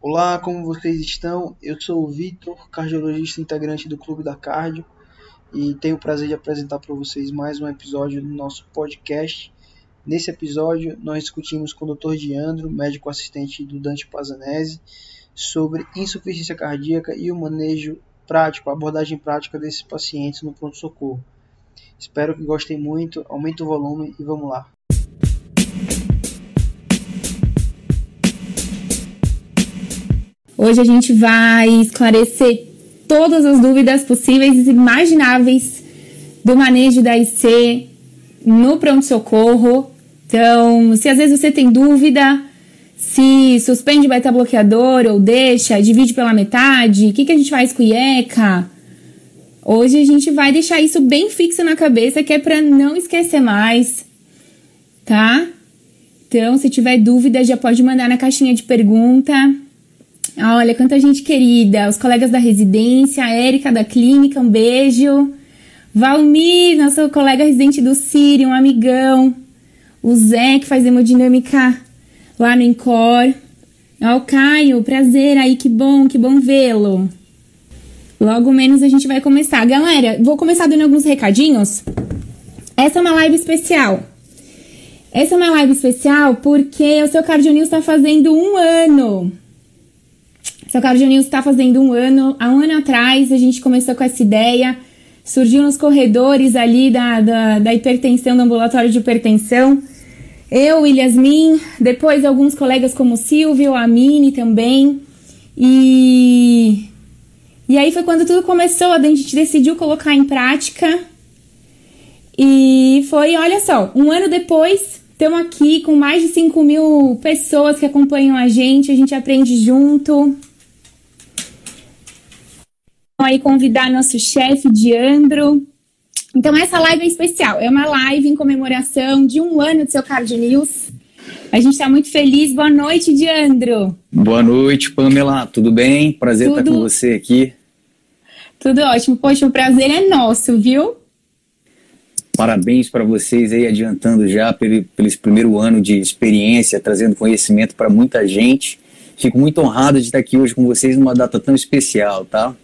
Olá, como vocês estão? Eu sou o Vitor, cardiologista integrante do Clube da Cardio, e tenho o prazer de apresentar para vocês mais um episódio do nosso podcast. Nesse episódio, nós discutimos com o Dr. Diandro, médico assistente do Dante Pazanese, sobre insuficiência cardíaca e o manejo prático, a abordagem prática desses pacientes no pronto-socorro. Espero que gostem muito, aumente o volume e vamos lá. Hoje a gente vai esclarecer todas as dúvidas possíveis e imagináveis do manejo da IC no pronto-socorro. Então, se às vezes você tem dúvida, se suspende o beta-bloqueador ou deixa, divide pela metade, o que, que a gente faz com IECA? Hoje a gente vai deixar isso bem fixo na cabeça, que é para não esquecer mais, tá? Então, se tiver dúvida, já pode mandar na caixinha de pergunta. Olha, quanta gente querida, os colegas da residência, a Érica da clínica, um beijo. Valmir, nosso colega residente do Sírio, um amigão. O Zé, que faz hemodinâmica lá no Incor. Ó, o Caio, prazer aí, que bom, que bom vê-lo. Logo menos a gente vai começar. Galera, vou começar dando alguns recadinhos. Essa é uma live especial. Essa é uma live especial porque o seu Cardio News está fazendo um ano. Seu Cardio News está fazendo um ano. Há um ano atrás a gente começou com essa ideia. Surgiu nos corredores ali da, da, da hipertensão, do ambulatório de hipertensão. Eu, Yasmin, depois alguns colegas como Silvio, a Mini também. E, e aí foi quando tudo começou, a gente decidiu colocar em prática. E foi, olha só, um ano depois, estamos aqui com mais de 5 mil pessoas que acompanham a gente, a gente aprende junto aí convidar nosso chefe, Diandro. Então, essa live é especial. É uma live em comemoração de um ano do seu Card News. A gente está muito feliz. Boa noite, Diandro. Boa noite, Pamela. Tudo bem? Prazer Tudo... estar com você aqui. Tudo ótimo. Poxa, o prazer é nosso, viu? Parabéns para vocês aí, adiantando já pelo, pelo primeiro ano de experiência, trazendo conhecimento para muita gente. Fico muito honrado de estar aqui hoje com vocês numa data tão especial, tá?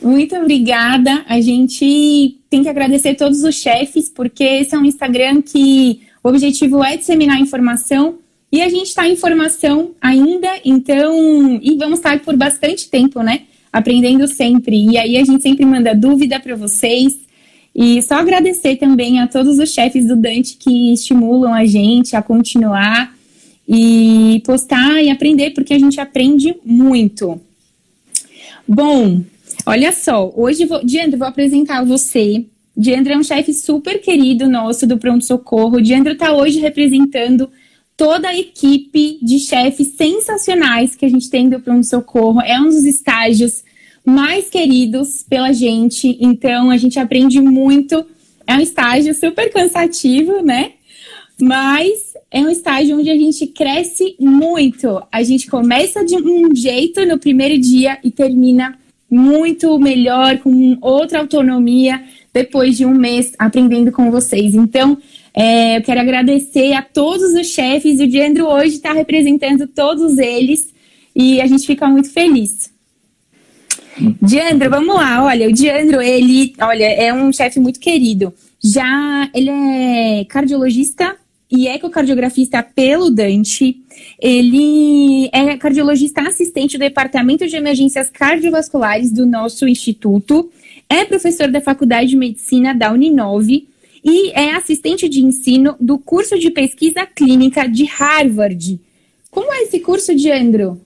Muito obrigada. A gente tem que agradecer todos os chefes, porque esse é um Instagram que o objetivo é disseminar informação e a gente está em formação ainda, então, e vamos estar por bastante tempo, né? Aprendendo sempre. E aí a gente sempre manda dúvida para vocês. E só agradecer também a todos os chefes do Dante que estimulam a gente a continuar e postar e aprender, porque a gente aprende muito. Bom, Olha só, hoje, vou, Diandro, vou apresentar você. Diandro é um chefe super querido nosso do Pronto Socorro. Diandro está hoje representando toda a equipe de chefes sensacionais que a gente tem do Pronto Socorro. É um dos estágios mais queridos pela gente, então a gente aprende muito. É um estágio super cansativo, né? Mas é um estágio onde a gente cresce muito. A gente começa de um jeito no primeiro dia e termina muito melhor, com outra autonomia, depois de um mês aprendendo com vocês. Então, é, eu quero agradecer a todos os chefes. O Diandro hoje está representando todos eles e a gente fica muito feliz. Diandro, vamos lá. Olha, o Diandro, ele, olha, é um chefe muito querido. Já ele é cardiologista e ecocardiografista pelo Dante. Ele é cardiologista assistente do Departamento de Emergências Cardiovasculares do nosso instituto, é professor da Faculdade de Medicina da Uninove e é assistente de ensino do curso de pesquisa clínica de Harvard. Como é esse curso, Diandro?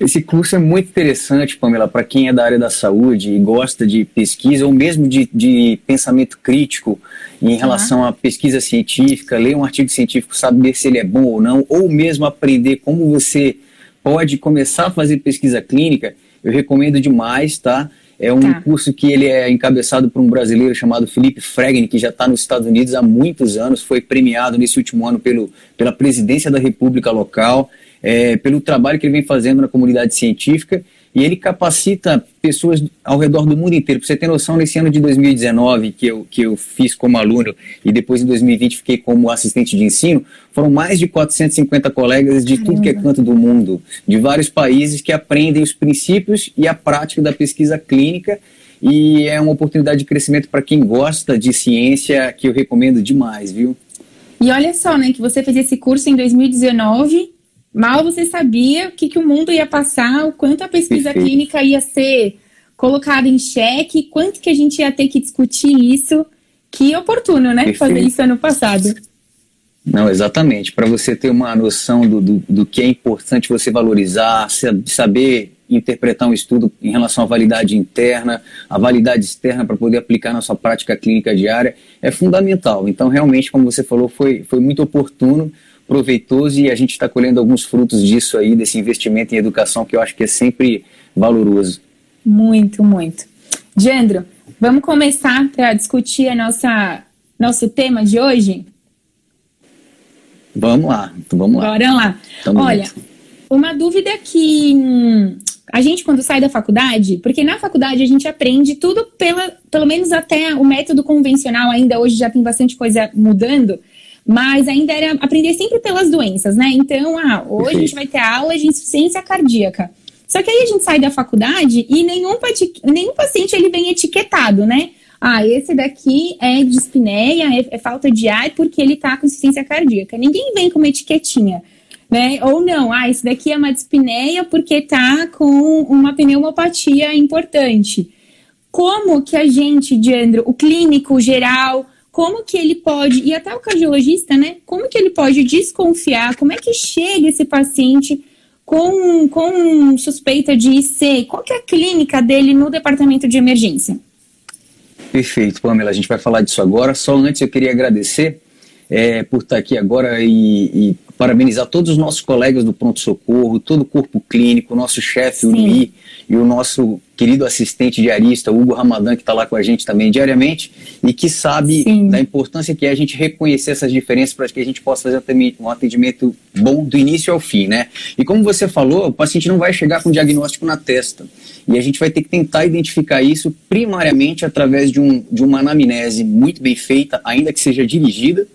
Esse curso é muito interessante, Pamela, para quem é da área da saúde e gosta de pesquisa ou mesmo de, de pensamento crítico em relação à pesquisa científica, ler um artigo científico, saber se ele é bom ou não, ou mesmo aprender como você pode começar a fazer pesquisa clínica, eu recomendo demais, tá? É um tá. curso que ele é encabeçado por um brasileiro chamado Felipe Fregni, que já está nos Estados Unidos há muitos anos, foi premiado nesse último ano pelo, pela presidência da República local, é, pelo trabalho que ele vem fazendo na comunidade científica e ele capacita pessoas ao redor do mundo inteiro. Para você ter noção, nesse ano de 2019, que eu, que eu fiz como aluno e depois em 2020 fiquei como assistente de ensino, foram mais de 450 colegas de Caramba. tudo que é canto do mundo, de vários países que aprendem os princípios e a prática da pesquisa clínica. E é uma oportunidade de crescimento para quem gosta de ciência que eu recomendo demais, viu? E olha só, né, que você fez esse curso em 2019 Mal você sabia o que, que o mundo ia passar, o quanto a pesquisa Perfeito. clínica ia ser colocada em xeque, quanto que a gente ia ter que discutir isso. Que oportuno, né? Perfeito. Fazer isso ano passado. Não, exatamente. Para você ter uma noção do, do, do, que é importante você valorizar, saber interpretar um estudo em relação à validade interna, a validade externa para poder aplicar na sua prática clínica diária, é fundamental. Então, realmente, como você falou, foi, foi muito oportuno proveitoso e a gente está colhendo alguns frutos disso aí, desse investimento em educação que eu acho que é sempre valoroso. Muito, muito. Gendro, vamos começar para discutir a nossa nosso tema de hoje? Vamos lá, então vamos lá. Bora lá. Tamo Olha, junto. uma dúvida que hum, a gente quando sai da faculdade, porque na faculdade a gente aprende tudo pela, pelo menos até o método convencional ainda hoje já tem bastante coisa mudando, mas ainda era aprender sempre pelas doenças, né? Então, ah, hoje a gente vai ter aula de insuficiência cardíaca. Só que aí a gente sai da faculdade e nenhum, nenhum paciente ele vem etiquetado, né? Ah, esse daqui é dispneia, é, é falta de ar porque ele tá com insuficiência cardíaca. Ninguém vem com uma etiquetinha, né? Ou não, ah, esse daqui é uma dispneia porque tá com uma pneumopatia importante. Como que a gente, Diandro, o clínico geral, como que ele pode, e até o cardiologista, né? Como que ele pode desconfiar? Como é que chega esse paciente com, com suspeita de IC? Qual que é a clínica dele no departamento de emergência? Perfeito, Pamela. A gente vai falar disso agora. Só antes eu queria agradecer é, por estar aqui agora e, e, parabenizar todos os nossos colegas do pronto-socorro, todo o corpo clínico, o nosso chefe, o Luí, e o nosso querido assistente diarista, Hugo Ramadan, que está lá com a gente também diariamente, e que sabe Sim. da importância que é a gente reconhecer essas diferenças para que a gente possa fazer um atendimento bom do início ao fim, né? E como você falou, o paciente não vai chegar com diagnóstico na testa. E a gente vai ter que tentar identificar isso primariamente através de, um, de uma anamnese muito bem feita, ainda que seja dirigida,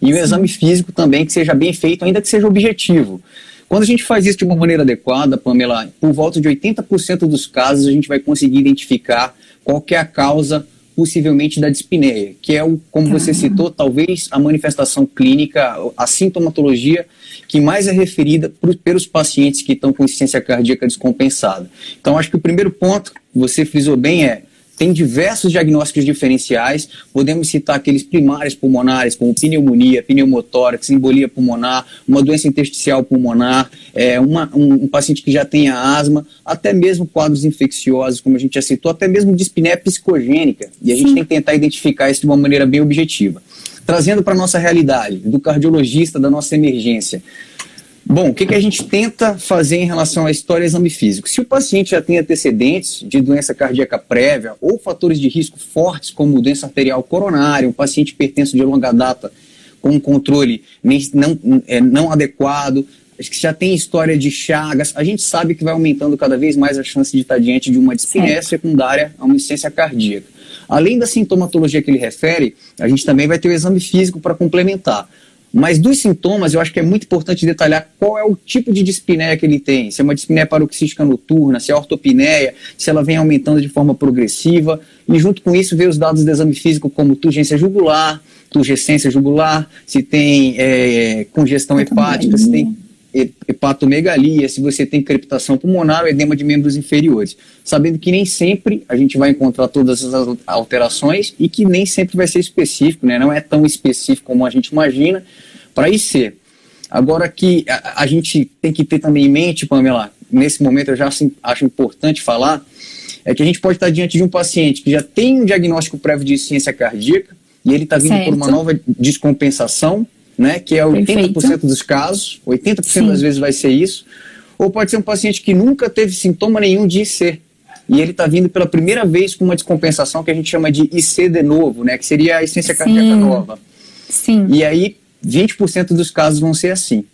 e um exame físico também que seja bem feito, ainda que seja objetivo. Quando a gente faz isso de uma maneira adequada, Pamela, por volta de 80% dos casos a gente vai conseguir identificar qual é a causa possivelmente da dispneia, que é, o, como você citou, talvez a manifestação clínica, a sintomatologia que mais é referida por, pelos pacientes que estão com insuficiência cardíaca descompensada. Então, acho que o primeiro ponto, você frisou bem, é tem diversos diagnósticos diferenciais. Podemos citar aqueles primários pulmonares, como pneumonia, pneumotórax, embolia pulmonar, uma doença intersticial pulmonar, é, uma, um, um, paciente que já tenha asma, até mesmo quadros infecciosos, como a gente já citou, até mesmo dispneia psicogênica. E a Sim. gente tem que tentar identificar isso de uma maneira bem objetiva. Trazendo para a nossa realidade, do cardiologista da nossa emergência. Bom, o que, que a gente tenta fazer em relação à história exame físico? Se o paciente já tem antecedentes de doença cardíaca prévia ou fatores de risco fortes, como doença arterial coronária, um paciente hipertenso de longa data com um controle não, é, não adequado, que já tem história de chagas, a gente sabe que vai aumentando cada vez mais a chance de estar diante de uma dispneia secundária a uma insuficiência cardíaca. Além da sintomatologia que ele refere, a gente também vai ter o exame físico para complementar. Mas dos sintomas, eu acho que é muito importante detalhar qual é o tipo de dispneia que ele tem. Se é uma dispneia paroxística noturna, se é ortopneia, se ela vem aumentando de forma progressiva. E junto com isso, ver os dados do exame físico como turgência jugular, turgescência jugular, se tem é, congestão hepática, se tem hepatomegalia, se você tem crepitação pulmonar ou edema de membros inferiores. Sabendo que nem sempre a gente vai encontrar todas essas alterações e que nem sempre vai ser específico, né? não é tão específico como a gente imagina para IC. Agora que a, a, gente tem que ter também em mente, Pamela, nesse momento eu já assim, acho importante falar, é que a gente pode estar diante de um paciente que já tem um diagnóstico prévio de ciência cardíaca e ele está vindo certo. por uma nova descompensação né, que é 80% Perfeito. dos casos, 80% Sim. das vezes vai ser isso, ou pode ser um paciente que nunca teve sintoma nenhum de IC, e ele está vindo pela primeira vez com uma descompensação que a gente chama de IC de novo, né, que seria a essência cardíaca nova. Sim. E aí, 20% dos casos vão ser assim.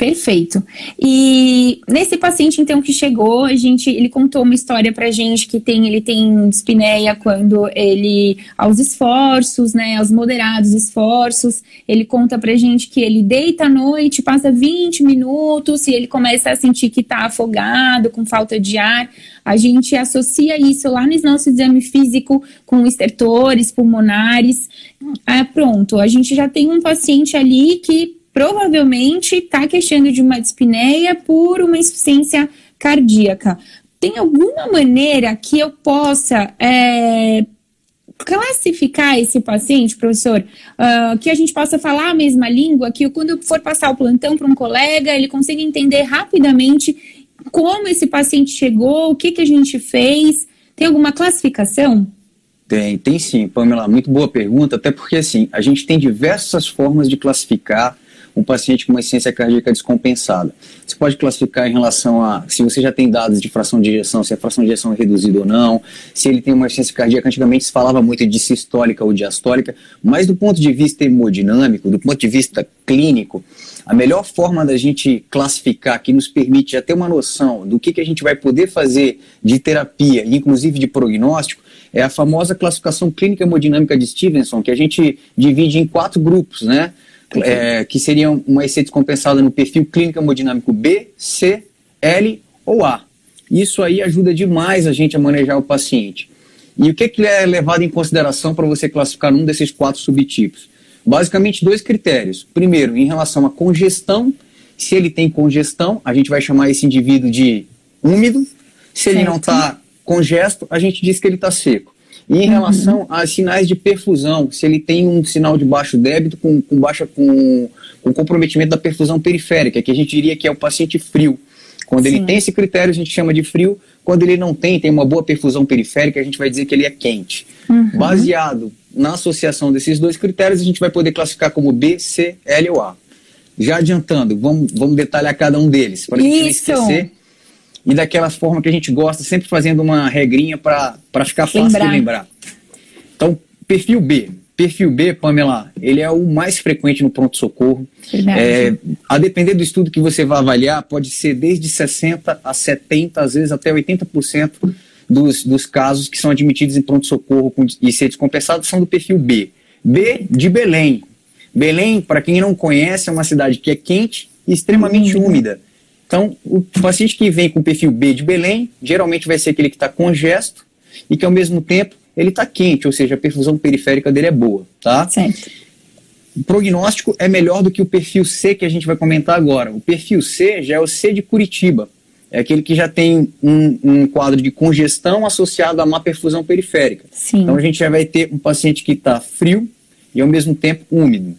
Perfeito. E nesse paciente então que chegou, a gente, ele contou uma história pra gente que tem, ele tem dispneia quando ele aos esforços, né, aos moderados esforços, ele conta pra gente que ele deita à noite, passa 20 minutos e ele começa a sentir que tá afogado, com falta de ar. A gente associa isso lá no nosso exame físico com estertores pulmonares. Ah, pronto, a gente já tem um paciente ali que provavelmente está queixando de uma dispneia por uma insuficiência cardíaca. Tem alguma maneira que eu possa é, classificar esse paciente, professor, uh, que a gente possa falar a mesma língua, que quando for passar o plantão para um colega, ele consiga entender rapidamente como esse paciente chegou, o que, que a gente fez? Tem alguma classificação? Tem, tem sim, Pamela, muito boa pergunta, até porque assim, a gente tem diversas formas de classificar um paciente com uma insuficiência cardíaca descompensada. Você pode classificar em relação a se você já tem dados de fração de ejeção, se a fração de ejeção é reduzida ou não, se ele tem uma insuficiência cardíaca. Antigamente se falava muito de sistólica ou diastólica, mas do ponto de vista hemodinâmico, do ponto de vista clínico, a melhor forma da gente classificar, que nos permite já ter uma noção do que, que a gente vai poder fazer de terapia, inclusive de prognóstico, é a famosa classificação clínica hemodinâmica de Stevenson, que a gente divide em quatro grupos, né? É, que seriam uma EC descompensada no perfil clínico hemodinâmico B, C, L ou A. Isso aí ajuda demais a gente a manejar o paciente. E o que, que é levado em consideração para você classificar um desses quatro subtipos? Basicamente, dois critérios. Primeiro, em relação à congestão. Se ele tem congestão, a gente vai chamar esse indivíduo de úmido. Se certo. ele não está congesto, a gente diz que ele está seco. E em uhum. relação a sinais de perfusão, se ele tem um sinal de baixo débito com, com baixa com, com comprometimento da perfusão periférica, que a gente diria que é o paciente frio. Quando Sim. ele tem esse critério, a gente chama de frio. Quando ele não tem, tem uma boa perfusão periférica, a gente vai dizer que ele é quente. Uhum. Baseado na associação desses dois critérios, a gente vai poder classificar como B, C, L ou A. Já adiantando, vamos, vamos detalhar cada um deles, para a gente não esquecer e daquela forma que a gente gosta, sempre fazendo uma regrinha para ficar fácil lembrar. de lembrar. Então, perfil B. Perfil B, Pamela, ele é o mais frequente no pronto-socorro. É, a depender do estudo que você vai avaliar, pode ser desde 60% a 70%, às vezes até 80% dos, dos casos que são admitidos em pronto-socorro e ser descompensados são do perfil B. B de Belém. Belém, para quem não conhece, é uma cidade que é quente e extremamente uhum. úmida. Então, o paciente que vem com perfil B de Belém, geralmente vai ser aquele que está congesto e que ao mesmo tempo ele está quente, ou seja, a perfusão periférica dele é boa, tá? Certo. O prognóstico é melhor do que o perfil C que a gente vai comentar agora. O perfil C já é o C de Curitiba. É aquele que já tem um, um quadro de congestão associado a má perfusão periférica. Sim. Então a gente já vai ter um paciente que está frio e ao mesmo tempo úmido.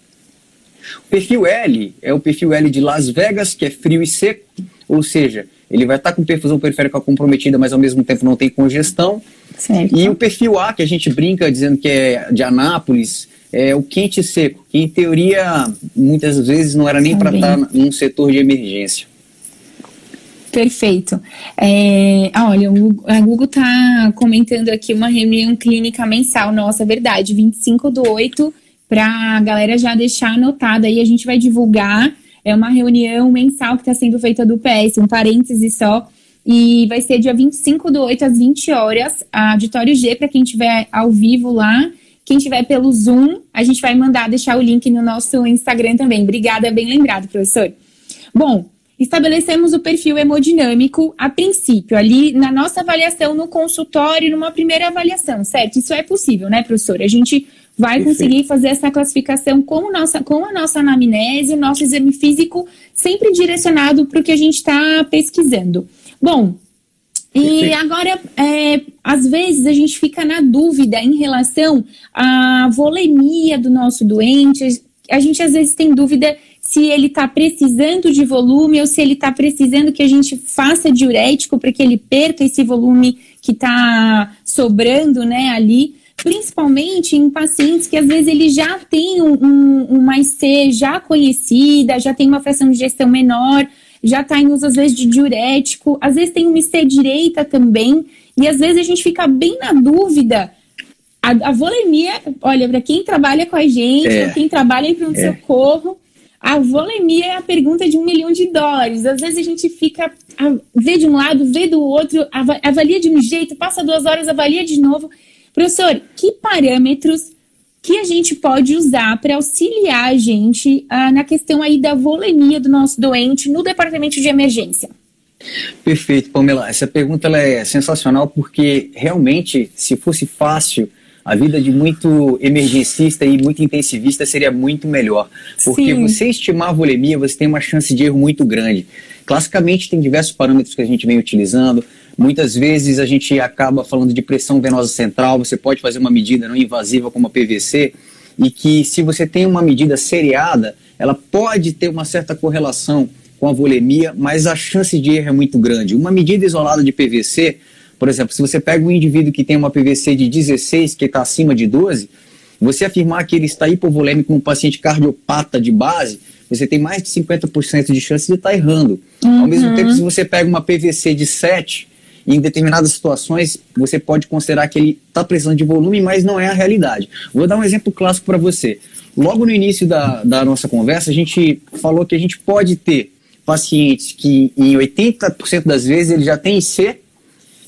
O perfil L é o perfil L de Las Vegas, que é frio e seco, ou seja, ele vai estar com perfusão periférica comprometida, mas ao mesmo tempo não tem congestão. Certo. E o perfil A, que a gente brinca dizendo que é de Anápolis, é o quente e seco, que em teoria muitas vezes não era nem para estar num setor de emergência. Perfeito. É, olha, o, a Google está comentando aqui uma reunião clínica mensal. Nossa, verdade, 25 do 8 para a galera já deixar anotada aí, a gente vai divulgar. É uma reunião mensal que está sendo feita do PS, um parêntese só. E vai ser dia 25 do 8 às 20 horas, a auditório G, para quem estiver ao vivo lá. Quem estiver pelo Zoom, a gente vai mandar deixar o link no nosso Instagram também. Obrigada, bem lembrado, professor. Bom, estabelecemos o perfil hemodinâmico a princípio, ali na nossa avaliação no consultório, numa primeira avaliação, certo? Isso é possível, né, professor? A gente vai Perfeito. conseguir fazer essa classificação com, nossa, com a nossa anamnese, o nosso exame físico, sempre direcionado para o que a gente está pesquisando. Bom, e agora, é, às vezes, a gente fica na dúvida em relação à volemia do nosso doente. A gente, às vezes, tem dúvida se ele está precisando de volume ou se ele está precisando que a gente faça diurético para que ele perca esse volume que está sobrando né, ali principalmente em pacientes que às vezes ele já tem um, um, uma IC já conhecida, já tem uma fração de gestão menor, já está em uso às vezes de diurético, às vezes tem uma IC direita também, e às vezes a gente fica bem na dúvida. A, a volemia, olha, para quem trabalha com a gente, é, quem trabalha em pronto-socorro, A volemia é a pergunta de um milhão de dólares. Às vezes a gente fica, vê de um lado, vê do outro, avalia de um jeito, passa duas horas, avalia de novo. Professor, que parâmetros que a gente pode usar para auxiliar a gente ah, na questão aí da volemia do nosso doente no departamento de emergência? Perfeito, Pamela. Essa pergunta ela é sensacional porque realmente, se fosse fácil, a vida de muito emergencista e muito intensivista seria muito melhor. Porque Sim. você estimar a volemia, você tem uma chance de erro muito grande. Classicamente, tem diversos parâmetros que a gente vem utilizando. Muitas vezes a gente acaba falando de pressão venosa central, você pode fazer uma medida não invasiva como a PVC, e que se você tem uma medida seriada, ela pode ter uma certa correlação com a volemia, mas a chance de erro é muito grande. Uma medida isolada de PVC, por exemplo, se você pega um indivíduo que tem uma PVC de 16, que está acima de 12, você afirmar que ele está hipovolêmico um paciente cardiopata de base, você tem mais de 50% de chance de estar tá errando. Uhum. Ao mesmo uhum. tempo, se você pega uma PVC de 7, em determinadas situações você pode considerar que ele está precisando de volume, mas não é a realidade. Vou dar um exemplo clássico para você. Logo no início da, da nossa conversa, a gente falou que a gente pode ter pacientes que em 80% das vezes ele já tem IC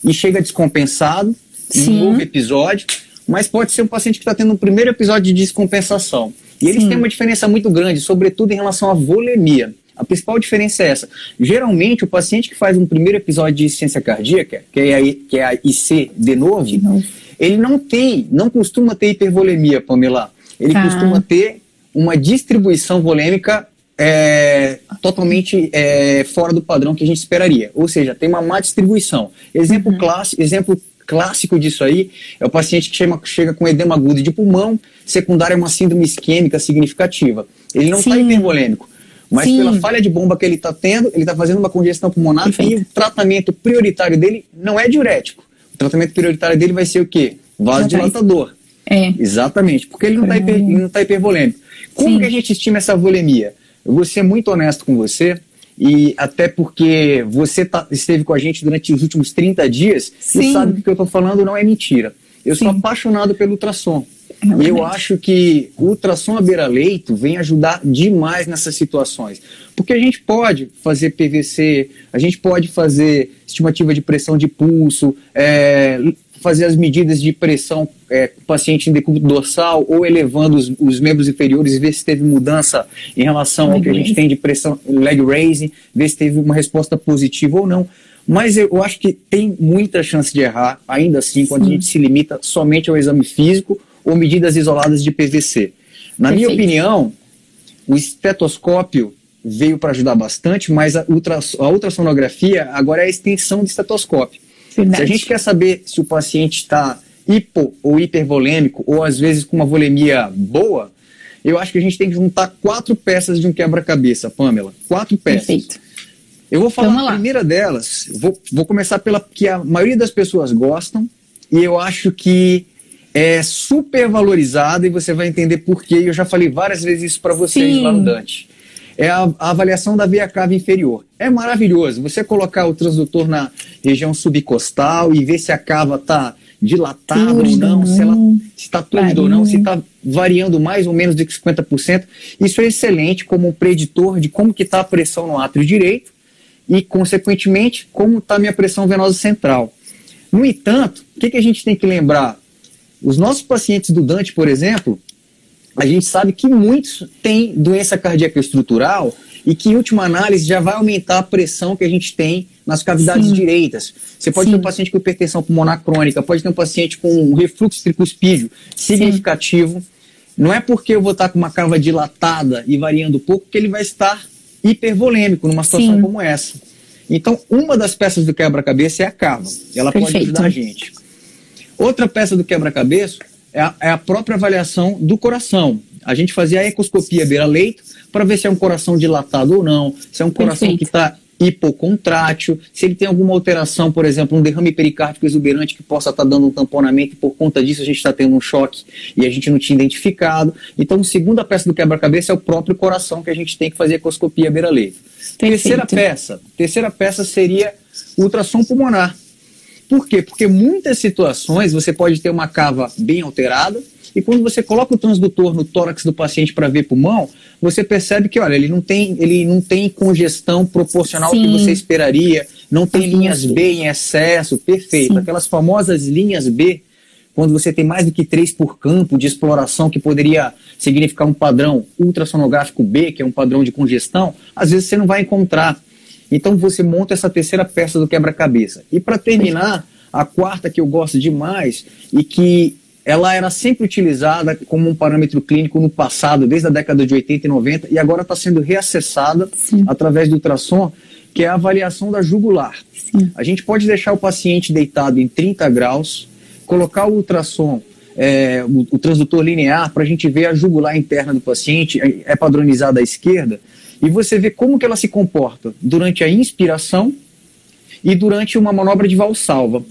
e chega descompensado um novo episódio, mas pode ser um paciente que está tendo um primeiro episódio de descompensação. E eles Sim. têm uma diferença muito grande, sobretudo em relação à volemia. A principal diferença é essa. Geralmente, o paciente que faz um primeiro episódio de insuficiência cardíaca, que é a, que é a IC de novo, ele não tem, não costuma ter hipervolemia, Pamela. Ele tá. costuma ter uma distribuição volêmica é, totalmente é, fora do padrão que a gente esperaria. Ou seja, tem uma má distribuição. Exemplo, uhum. clássico, exemplo clássico disso aí é o paciente que chega, chega com edema agudo de pulmão, secundária é uma síndrome isquêmica significativa. Ele não está hipervolêmico, mas Sim. pela falha de bomba que ele está tendo, ele está fazendo uma congestão pulmonar Perfeito. e o tratamento prioritário dele não é diurético. O tratamento prioritário dele vai ser o quê? Vasodilatador. É. Exatamente, porque ele não está hiper, tá hipervolêmico. Como Sim. que a gente estima essa volemia? Eu vou ser muito honesto com você, e até porque você tá, esteve com a gente durante os últimos 30 dias Sim. e sabe que o que eu estou falando não é mentira. Eu Sim. sou apaixonado pelo ultrassom. É e eu acho que o ultrassom à beira-leito vem ajudar demais nessas situações. Porque a gente pode fazer PVC, a gente pode fazer estimativa de pressão de pulso, é, fazer as medidas de pressão é, paciente em decúbito dorsal ou elevando os, os, membros inferiores e ver se teve mudança em relação ao que a gente tem de pressão leg raising, ver se teve uma resposta positiva ou não. Mas eu acho que tem muita chance de errar, ainda assim, quando Sim. a gente se limita somente ao exame físico ou medidas isoladas de PVC. Na Perfeito. minha opinião, o estetoscópio veio para ajudar bastante, mas a, a ultrassonografia agora é a extensão do estetoscópio. Verdade. Se a gente quer saber se o paciente está hipo ou hipervolêmico, ou às vezes com uma volemia boa, eu acho que a gente tem que juntar quatro peças de um quebra-cabeça, Pamela. Quatro peças. Perfeito. Eu vou falar a primeira delas, vou, vou começar pela que a maioria das pessoas gostam, e eu acho que é super valorizada, e você vai entender por quê. Eu já falei várias vezes isso para vocês Sim. lá no Dante é a, a, avaliação da veia cava inferior. É maravilhoso. Você colocar o transdutor na região subcostal e ver se a cava está dilatada ou não, se ela está túrgida ou não, se está variando mais ou menos de 50%. Isso é excelente como um preditor de como que está a pressão no átrio direito e, consequentemente, como está a minha pressão venosa central. No entanto, o que, que a gente tem que lembrar? Os nossos pacientes do Dante, por exemplo, a gente sabe que muitos têm doença cardíaca estrutural e que, em última análise, já vai aumentar a pressão que a gente tem nas cavidades Sim. direitas. Você pode Sim. ter um paciente com hipertensão pulmonar crônica, pode ter um paciente com um refluxo tricuspídeo significativo. Sim. Não é porque eu vou estar com uma cava dilatada e variando pouco que ele vai estar hipervolêmico numa situação como essa. Então, uma das peças do quebra-cabeça é a cava. Ela Perfeito. pode ajudar a gente. Outra peça do quebra-cabeça é a, é a própria avaliação do coração. A gente fazia a ecoscopia beira-leito para ver se é um coração dilatado ou não, se é um coração Perfeito. que está hipocontrátil, se ele tem alguma alteração, por exemplo, um derrame pericárdico exuberante que possa estar tá dando um tamponamento e por conta disso a gente está tendo um choque e a gente não tinha identificado. Então, a segunda peça do quebra-cabeça é o próprio coração que a gente tem que fazer ecoscopia beira-leito. Terceira peça, terceira peça seria ultrassom pulmonar. Por quê? Porque muitas situações você pode ter uma cava bem alterada E quando você coloca o transdutor no tórax do paciente para ver pulmão, você percebe que, olha, ele não tem, ele não tem congestão proporcional Sim. que você esperaria, não tem linhas B em excesso, perfeito. Sim. Aquelas famosas linhas B, quando você tem mais do que três por campo de exploração, que poderia significar um padrão ultrassonográfico B, que é um padrão de congestão, às vezes você não vai encontrar. Então você monta essa terceira peça do quebra-cabeça. E para terminar, a quarta que eu gosto demais e que ela era sempre utilizada como um parâmetro clínico no passado, desde a década de 80 e 90, e agora está sendo reacessada Sim. através do ultrassom, que é a avaliação da jugular. Sim. A gente pode deixar o paciente deitado em 30 graus, colocar o ultrassom, é, o, o transdutor linear, para a gente ver a jugular interna do paciente, é, é padronizada à esquerda, e você vê como que ela se comporta durante a inspiração e durante uma manobra de valsalva.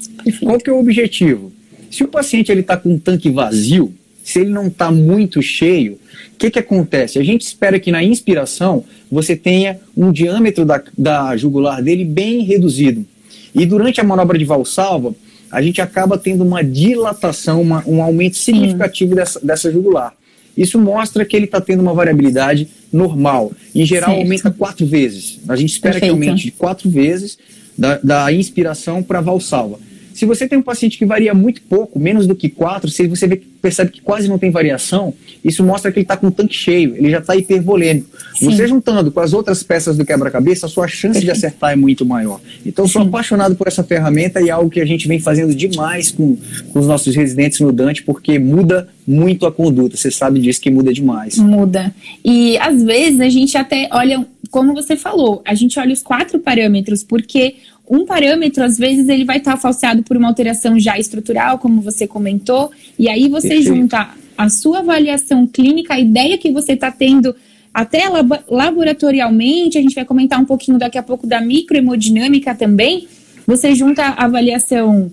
Qual que é o objetivo? Se o paciente está com um tanque vazio, se ele não está muito cheio, o que, que acontece? A gente espera que na inspiração você tenha um diâmetro da, da jugular dele bem reduzido. E durante a manobra de valsalva, a gente acaba tendo uma dilatação, uma, um aumento significativo dessa, dessa jugular. Isso mostra que ele está tendo uma variabilidade normal. Em geral, certo. aumenta quatro vezes. A gente espera Perfeito. que aumente de quatro vezes da, da inspiração para valsalva. Se você tem um paciente que varia muito pouco, menos do que 4, se você vê, percebe que quase não tem variação, isso mostra que ele está com o tanque cheio, ele já está hipervolêmico. Sim. Você juntando com as outras peças do quebra-cabeça, a sua chance de acertar é muito maior. Então, sou Sim. apaixonado por essa ferramenta e é algo que a gente vem fazendo demais com, com os nossos residentes no Dante, porque muda muito a conduta. Você sabe disso que muda demais. Muda. E às vezes a gente até olha, como você falou, a gente olha os quatro parâmetros, porque um parâmetro, às vezes, ele vai estar falseado por uma alteração já estrutural, como você comentou, e aí você Perfeito. junta a sua avaliação clínica, a ideia que você está tendo até laboratorialmente, a gente vai comentar um pouquinho daqui a pouco da microhemodinâmica também, você junta a avaliação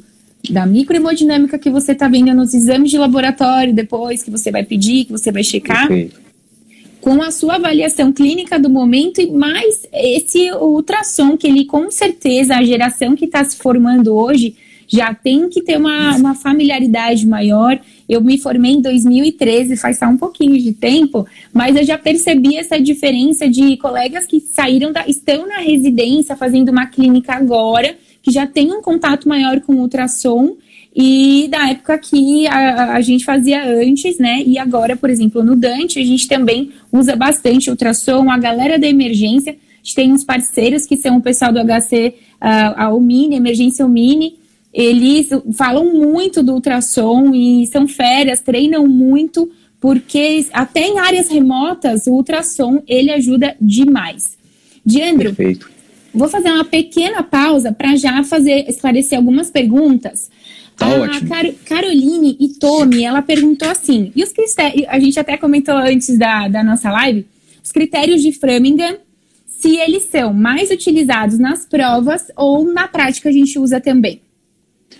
da microhemodinâmica que você está vendo nos exames de laboratório depois, que você vai pedir, que você vai checar. Perfeito com a sua avaliação clínica do momento e mais esse ultrassom, que ele com certeza, a geração que está se formando hoje, já tem que ter uma, uma familiaridade maior. Eu me formei em 2013, faz só um pouquinho de tempo, mas eu já percebi essa diferença de colegas que saíram da, estão na residência fazendo uma clínica agora, que já tem um contato maior com o ultrassom e da época que a, a, gente fazia antes, né? E agora, por exemplo, no Dante, a gente também usa bastante ultrassom, a galera da emergência, a gente tem uns parceiros que são o pessoal do HC, a, a Umini, Emergência Umini, eles falam muito do ultrassom e são férias, treinam muito, porque até em áreas remotas, o ultrassom, ele ajuda demais. Diandro, Perfeito. vou fazer uma pequena pausa para já fazer esclarecer algumas perguntas. Tá a ótimo. Car Caroline e Tommy, ela perguntou assim, e os critérios, a gente até comentou antes da, da nossa live, os critérios de Framingham, se eles são mais utilizados nas provas ou na prática a gente usa também.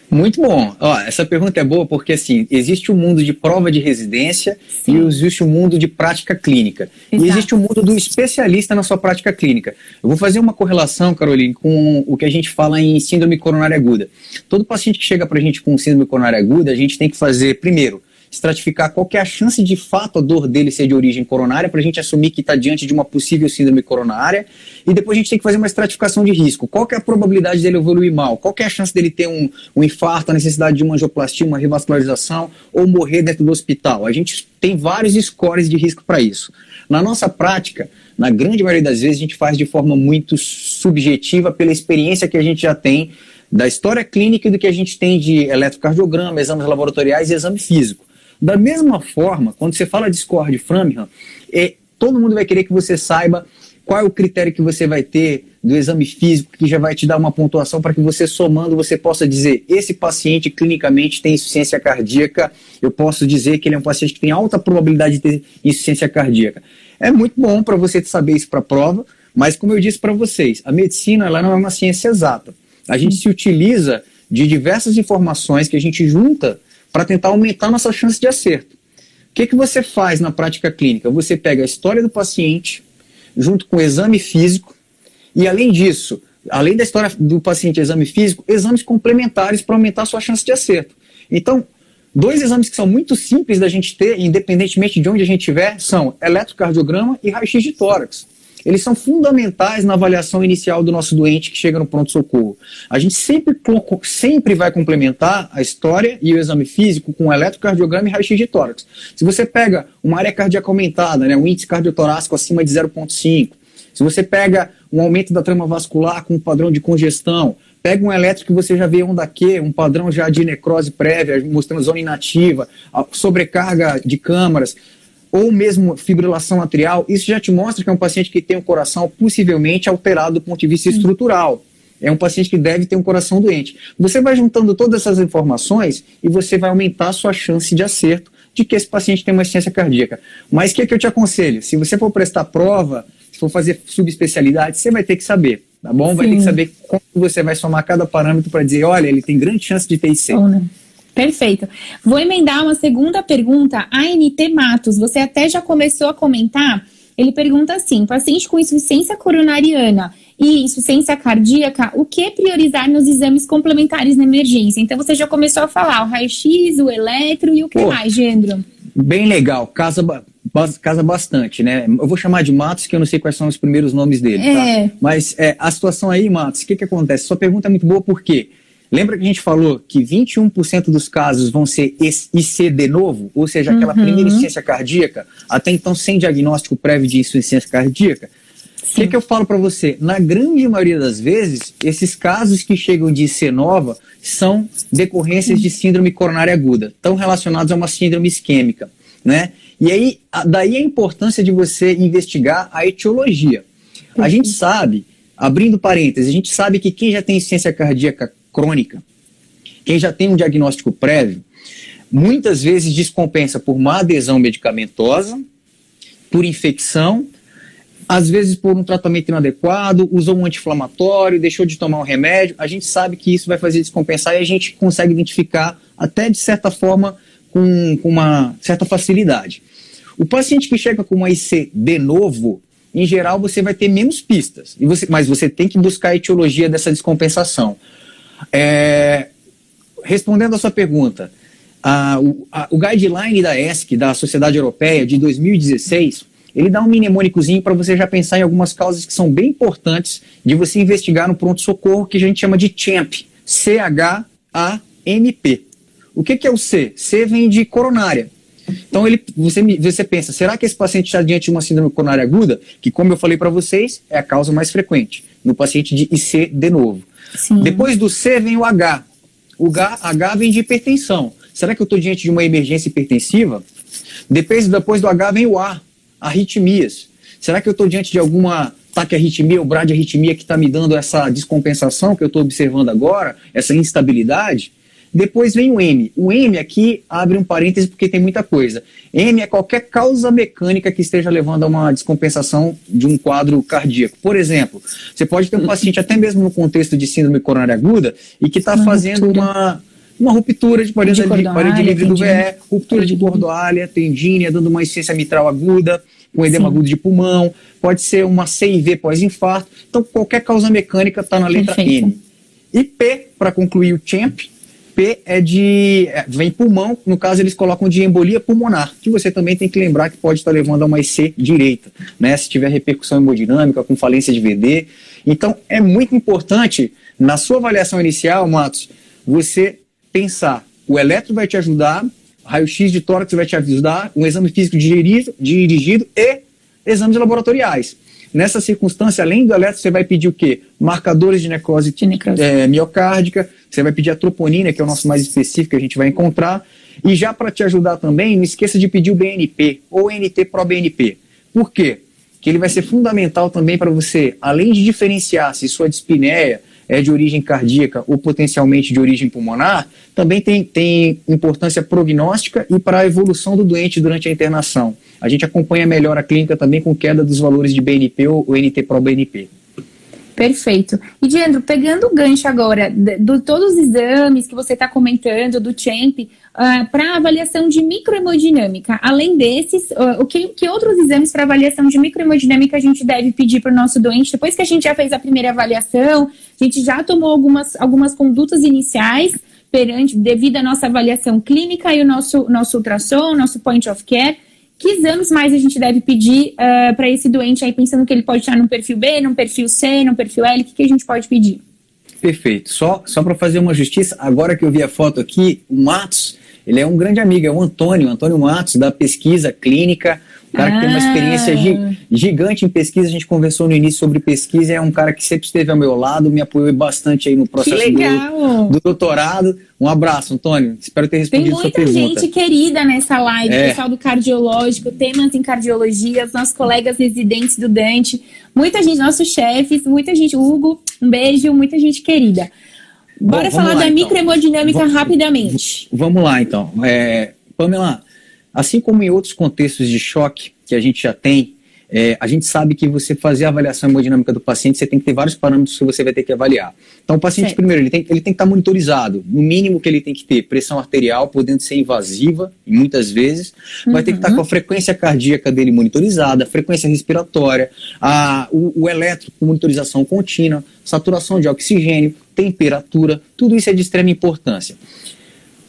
Muito bom. Ó, essa pergunta é boa porque assim, existe o um mundo de prova de residência Sim. e existe o um mundo de prática clínica. Exato. E existe o um mundo do especialista na sua prática clínica. Eu vou fazer uma correlação, Caroline, com o que a gente fala em síndrome coronária aguda. Todo paciente que chega para a gente com síndrome coronária aguda, a gente tem que fazer, primeiro, estratificar qual é a chance de fato a dor dele ser de origem coronária, para a gente assumir que está diante de uma possível síndrome coronária, e depois a gente tem que fazer uma estratificação de risco. Qual é a probabilidade dele evoluir mal? Qual é a chance dele ter um, um infarto, a necessidade de uma angioplastia, uma revascularização, ou morrer dentro do hospital? A gente tem vários scores de risco para isso. Na nossa prática, na grande maioria das vezes, a gente faz de forma muito subjetiva pela experiência que a gente já tem da história clínica e do que a gente tem de eletrocardiograma, exames laboratoriais e exame físico. Da mesma forma, quando você fala de score de Framingham, é, todo mundo vai querer que você saiba qual é o critério que você vai ter do exame físico que já vai te dar uma pontuação para que você somando você possa dizer esse paciente clinicamente tem insuficiência cardíaca, eu posso dizer que ele é um paciente que tem alta probabilidade de ter insuficiência cardíaca. É muito bom para você saber isso para a prova, mas como eu disse para vocês, a medicina ela não é uma ciência exata. A gente se utiliza de diversas informações que a gente junta para tentar aumentar nossa chance de acerto. O que, que você faz na prática clínica? Você pega a história do paciente, junto com o exame físico, e além disso, além da história do paciente exame físico, exames complementares para aumentar a sua chance de acerto. Então, Dois exames que são muito simples da gente ter, independentemente de onde a gente estiver, são eletrocardiograma e raio-x de tórax. Eles são fundamentais na avaliação inicial do nosso doente que chega no pronto-socorro. A gente sempre, sempre vai complementar a história e o exame físico com eletrocardiograma e raio-x de tórax. Se você pega uma área cardíaca aumentada, né, um índice cardiotorácico acima de 0,5, se você pega um aumento da trama vascular com um padrão de congestão, pega um elétrico que você já vê onda Q, um padrão já de necrose prévia, mostrando zona inativa, sobrecarga de câmaras, ou mesmo fibrilação atrial, isso já te mostra que é um paciente que tem um coração possivelmente alterado do ponto de vista estrutural. É um paciente que deve ter um coração doente. Você vai juntando todas essas informações e você vai aumentar a sua chance de acerto de que esse paciente tem uma insuficiência cardíaca. Mas o que, é que eu te aconselho? Se você for prestar prova, se for fazer subespecialidade, você vai ter que saber, tá bom? Sim. Vai ter que saber como você vai somar cada parâmetro para dizer, olha, ele tem grande chance de ter IC. né? Perfeito. Vou emendar uma segunda pergunta. A NT Matos, você até já começou a comentar. Ele pergunta assim: paciente com insuficiência coronariana e insuficiência cardíaca, o que priorizar nos exames complementares na emergência? Então você já começou a falar o raio-x, o eletro e o que Pô, mais, Gendro? Bem legal, casa, casa bastante, né? Eu vou chamar de Matos, que eu não sei quais são os primeiros nomes dele, tá? é. tá? Mas é, a situação aí, Matos, o que, que acontece? Sua pergunta é muito boa, por quê? Lembra que a gente falou que 21% dos casos vão ser IC de novo, ou seja, aquela uhum. primeira insuficiência cardíaca, até então sem diagnóstico prévio de insuficiência cardíaca? O que, que eu falo para você? Na grande maioria das vezes, esses casos que chegam de IC nova são decorrências de síndrome coronária aguda, estão relacionados a uma síndrome isquêmica, né? E aí, daí a importância de você investigar a etiologia. A gente sabe, abrindo parênteses, a gente sabe que quem já tem insuficiência cardíaca crônica. Quem já tem um diagnóstico prévio, muitas vezes descompensa por má adesão medicamentosa, por infecção, às vezes por um tratamento inadequado, usou um anti-inflamatório, deixou de tomar um remédio. A gente sabe que isso vai fazer descompensar e a gente consegue identificar até de certa forma com, com uma certa facilidade. O paciente que chega com uma IC de novo, em geral você vai ter menos pistas, você, mas você tem que buscar a etiologia dessa descompensação. É, respondendo a sua pergunta, a, o, a, o guideline da ESC, da Sociedade Europeia, de 2016, ele dá um mnemônicozinho para você já pensar em algumas causas que são bem importantes de você investigar no pronto-socorro, que a gente chama de CHAMP, C-H-A-M-P. O que, que é o C? C vem de coronária. Então ele, você, você pensa, será que esse paciente está diante de uma síndrome coronária aguda? Que, como eu falei para vocês, é a causa mais frequente no paciente de IC de novo. Depois do C vem o H. O H, H vem de hipertensão. Será que eu estou diante de uma emergência hipertensiva? Depois, depois do H vem o A, arritmias. Será que eu estou diante de alguma taquiarritmia ou bradiarritmia que está me dando essa descompensação que eu estou observando agora, essa instabilidade? Depois vem o M. O M aqui abre um parêntese porque tem muita coisa. M é qualquer causa mecânica que esteja levando a uma descompensação de um quadro cardíaco. Por exemplo, você pode ter um paciente, até mesmo no contexto de síndrome coronária aguda, e que está fazendo uma, uma ruptura de parede, de parede livre do VE, ruptura de cordoalha, tendínea, dando uma insuficiência mitral aguda, com edema Sim. agudo de pulmão, pode ser uma CIV pós-infarto. Então, qualquer causa mecânica está na letra Perfeito. M. E P, para concluir o CHAMP, P é de. É, vem pulmão, no caso eles colocam de embolia pulmonar, que você também tem que lembrar que pode estar levando a uma IC direita, né? Se tiver repercussão hemodinâmica, com falência de VD. Então é muito importante, na sua avaliação inicial, Matos, você pensar: o eletro vai te ajudar, raio-x de tórax vai te ajudar, um exame físico dirigido, dirigido e exames laboratoriais. Nessa circunstância, além do eletro, você vai pedir o quê? Marcadores de necrose, de necrose. É, miocárdica, você vai pedir a troponina, que é o nosso mais específico que a gente vai encontrar. E já para te ajudar também, não esqueça de pedir o BNP ou NT-proBNP. Por quê? Que ele vai ser fundamental também para você, além de diferenciar se sua dispneia é de origem cardíaca ou potencialmente de origem pulmonar, também tem, tem importância prognóstica e para a evolução do doente durante a internação. A gente acompanha melhor a clínica também com queda dos valores de BNP ou NT-proBNP. Perfeito. E, Diandro, pegando o gancho agora de, de todos os exames que você está comentando, do CHAMP, uh, ah, para avaliação de microhemodinâmica, além desses, uh, o que, que outros exames para avaliação de microhemodinâmica a gente deve pedir para o nosso doente? Depois que a gente já fez a primeira avaliação, a gente já tomou algumas, algumas condutas iniciais perante, devido à nossa avaliação clínica e o nosso, nosso ultrassom, nosso point of care, que exames mais a gente deve pedir uh, ah, para esse doente aí, pensando que ele pode estar num perfil B, num perfil C, num perfil L? O que, que a gente pode pedir? Perfeito. Só, só para fazer uma justiça, agora que eu vi a foto aqui, o Matos, ele é um grande amigo, é o Antônio, Antônio Matos, da pesquisa clínica cara que tem uma experiência ah. gigante em pesquisa. A gente conversou no início sobre pesquisa. É um cara que sempre esteve ao meu lado, me apoiou bastante aí no processo do, do, doutorado. Um abraço, Antônio. Espero ter respondido sua pergunta. Tem muita gente querida nessa live, é. pessoal do cardiológico, temas em cardiologia, os nossos colegas residentes do Dante, muita gente, nossos chefes, muita gente. Hugo, um beijo, muita gente querida. Bora Bom, falar lá, da então. microhemodinâmica rapidamente. Vamos lá, então. É, Pamela, Assim como em outros contextos de choque que a gente já tem, é, a gente sabe que você fazer a avaliação hemodinâmica do paciente, você tem que ter vários parâmetros que você vai ter que avaliar. Então, o paciente, certo. primeiro, ele tem, ele tem que estar monitorizado. No mínimo que ele tem que ter pressão arterial, podendo ser invasiva, muitas vezes. Uhum. Vai ter que estar com a uhum. frequência cardíaca dele monitorizada, frequência respiratória, a, o, o eletro com monitorização contínua, saturação de oxigênio, temperatura, tudo isso é de extrema importância.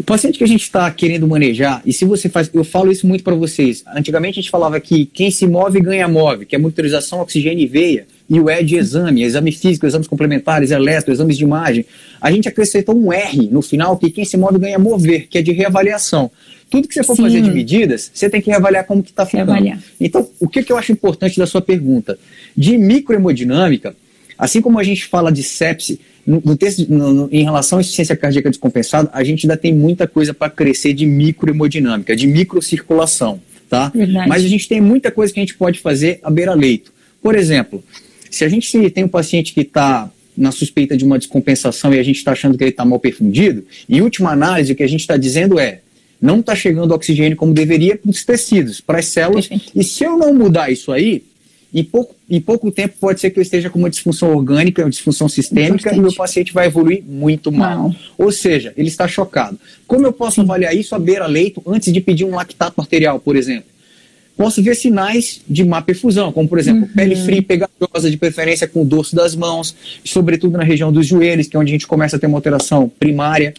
O paciente que a gente está querendo manejar, e se você faz, eu falo isso muito para vocês. Antigamente a gente falava que quem se move ganha move, que é monitorização, oxigênio e veia, e o E de exame, exame físico, exames complementares, eletro, exames de imagem. A gente acrescentou um R no final, que quem se move ganha mover, que é de reavaliação. Tudo que você for Sim. fazer de medidas, você tem que reavaliar como que está ficando. Reavaliar. Então, o que, que eu acho importante da sua pergunta? De microhemodinâmica, assim como a gente fala de sepse, no, no texto, no, no, em relação à insuficiência cardíaca descompensada, a gente ainda tem muita coisa para crescer de microhemodinâmica, de microcirculação, tá? Verdade. Mas a gente tem muita coisa que a gente pode fazer à beira-leito. Por exemplo, se a gente tem um paciente que está na suspeita de uma descompensação e a gente está achando que ele está mal perfundido, em última análise, o que a gente está dizendo é não está chegando oxigênio como deveria para os tecidos, para as células, e se eu não mudar isso aí, em pouco, em pouco tempo pode ser que eu esteja com uma disfunção orgânica, uma disfunção sistêmica, e o meu paciente vai evoluir muito mal. Não. Ou seja, ele está chocado. Como eu posso Sim. avaliar isso à beira-leito antes de pedir um lactato arterial, por exemplo? Posso ver sinais de má perfusão, como por exemplo, uhum. pele fria pegajosa, de preferência com o dorso das mãos, sobretudo na região dos joelhos, que é onde a gente começa a ter uma alteração primária.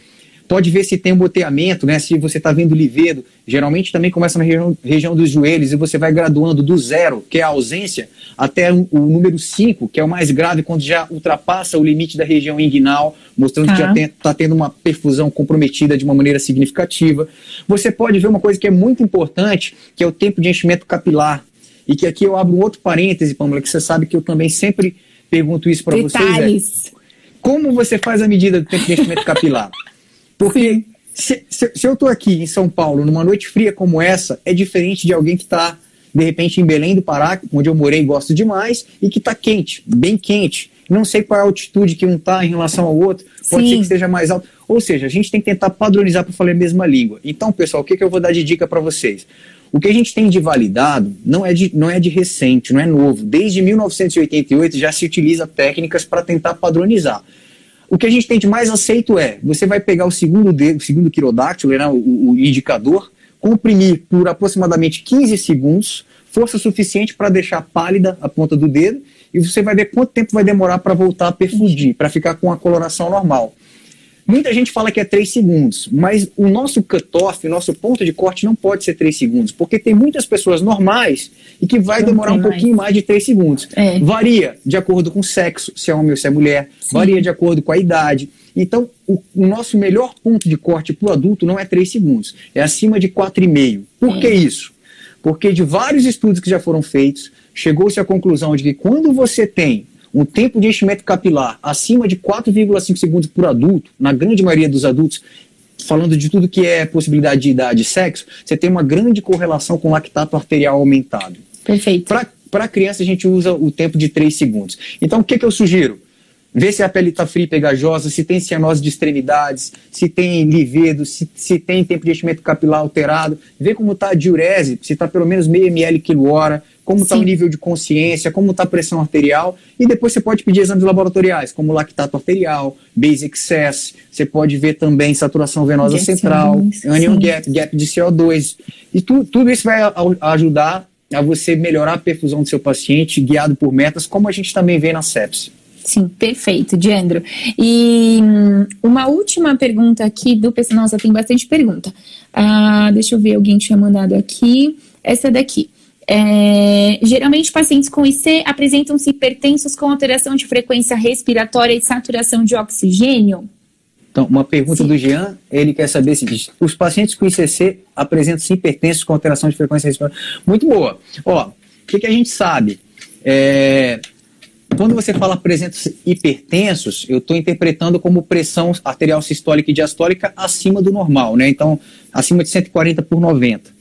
Pode ver se tem um boteamento, né? Se você está vendo livedo, geralmente também começa na região, região dos joelhos e você vai graduando do zero, que é a ausência, até o, o número 5, que é o mais grave, quando já ultrapassa o limite da região inguinal, mostrando que já está tendo uma perfusão comprometida de uma maneira significativa. Você pode ver uma coisa que é muito importante, que é o tempo de enchimento capilar. E que aqui eu abro um outro parêntese, Pamela, que você sabe que eu também sempre pergunto isso para vocês. É, como você faz a medida do tempo de enchimento capilar? Porque se, se, se, eu estou aqui em São Paulo, numa noite fria como essa, é diferente de alguém que está, de repente, em Belém do Pará, onde eu morei e gosto demais, e que está quente, bem quente. Não sei qual é a altitude que um está em relação ao outro, pode Sim. ser que esteja mais alto. Ou seja, a gente tem que tentar padronizar para falar a mesma língua. Então, pessoal, o que, que eu vou dar de dica para vocês? O que a gente tem de validado não é de, não é de recente, não é novo. Desde 1988 já se utiliza técnicas para tentar padronizar. O que a gente tem de mais aceito é, você vai pegar o segundo dedo, o segundo quirodáctilo, né, o, o indicador, comprimir por aproximadamente 15 segundos, força suficiente para deixar pálida a ponta do dedo, e você vai ver quanto tempo vai demorar para voltar a perfundir, para ficar com a coloração normal. Muita gente fala que é 3 segundos, mas o nosso cutoff, o nosso ponto de corte não pode ser 3 segundos, porque tem muitas pessoas normais e que vai não demorar um mais. pouquinho mais de 3 segundos. É. Varia de acordo com o sexo, se é homem ou se é mulher, Sim. varia de acordo com a idade. Então, o, o nosso melhor ponto de corte para o adulto não é 3 segundos, é acima de 4,5. Por é. que isso? Porque de vários estudos que já foram feitos, chegou-se à conclusão de que quando você tem um tempo de enchimento capilar acima de 4,5 segundos por adulto, na grande maioria dos adultos, falando de tudo que é possibilidade de idade e sexo, você tem uma grande correlação com lactato arterial aumentado. Perfeito. Para criança, a gente usa o tempo de 3 segundos. Então, o que, que eu sugiro? Vê se a pele está fria e pegajosa, se tem cianose de extremidades, se tem livedo, se, se tem tempo de enchimento capilar alterado. Vê como está a diurese, se está pelo menos meio ml quilo hora como está o nível de consciência, como está a pressão arterial, e depois você pode pedir exames laboratoriais, como lactato arterial, base excess, você pode ver também saturação venosa central, anion gap, gap de CO2, e tu, tudo isso vai a, a ajudar a você melhorar a perfusão do seu paciente, guiado por metas, como a gente também vê na sepsi. Sim, perfeito, Diandro. E hum, uma última pergunta aqui do PC. Nossa, tem bastante pergunta. Ah, deixa eu ver, alguém tinha mandado aqui. Essa daqui. É, geralmente, pacientes com IC apresentam-se hipertensos com alteração de frequência respiratória e saturação de oxigênio? Então, uma pergunta Sim. do Jean, ele quer saber se os pacientes com ICC apresentam-se hipertensos com alteração de frequência respiratória. Muito boa. Ó, o que, que a gente sabe? É, quando você fala apresentos hipertensos, eu estou interpretando como pressão arterial sistólica e diastólica acima do normal, né? Então, acima de 140 por 90.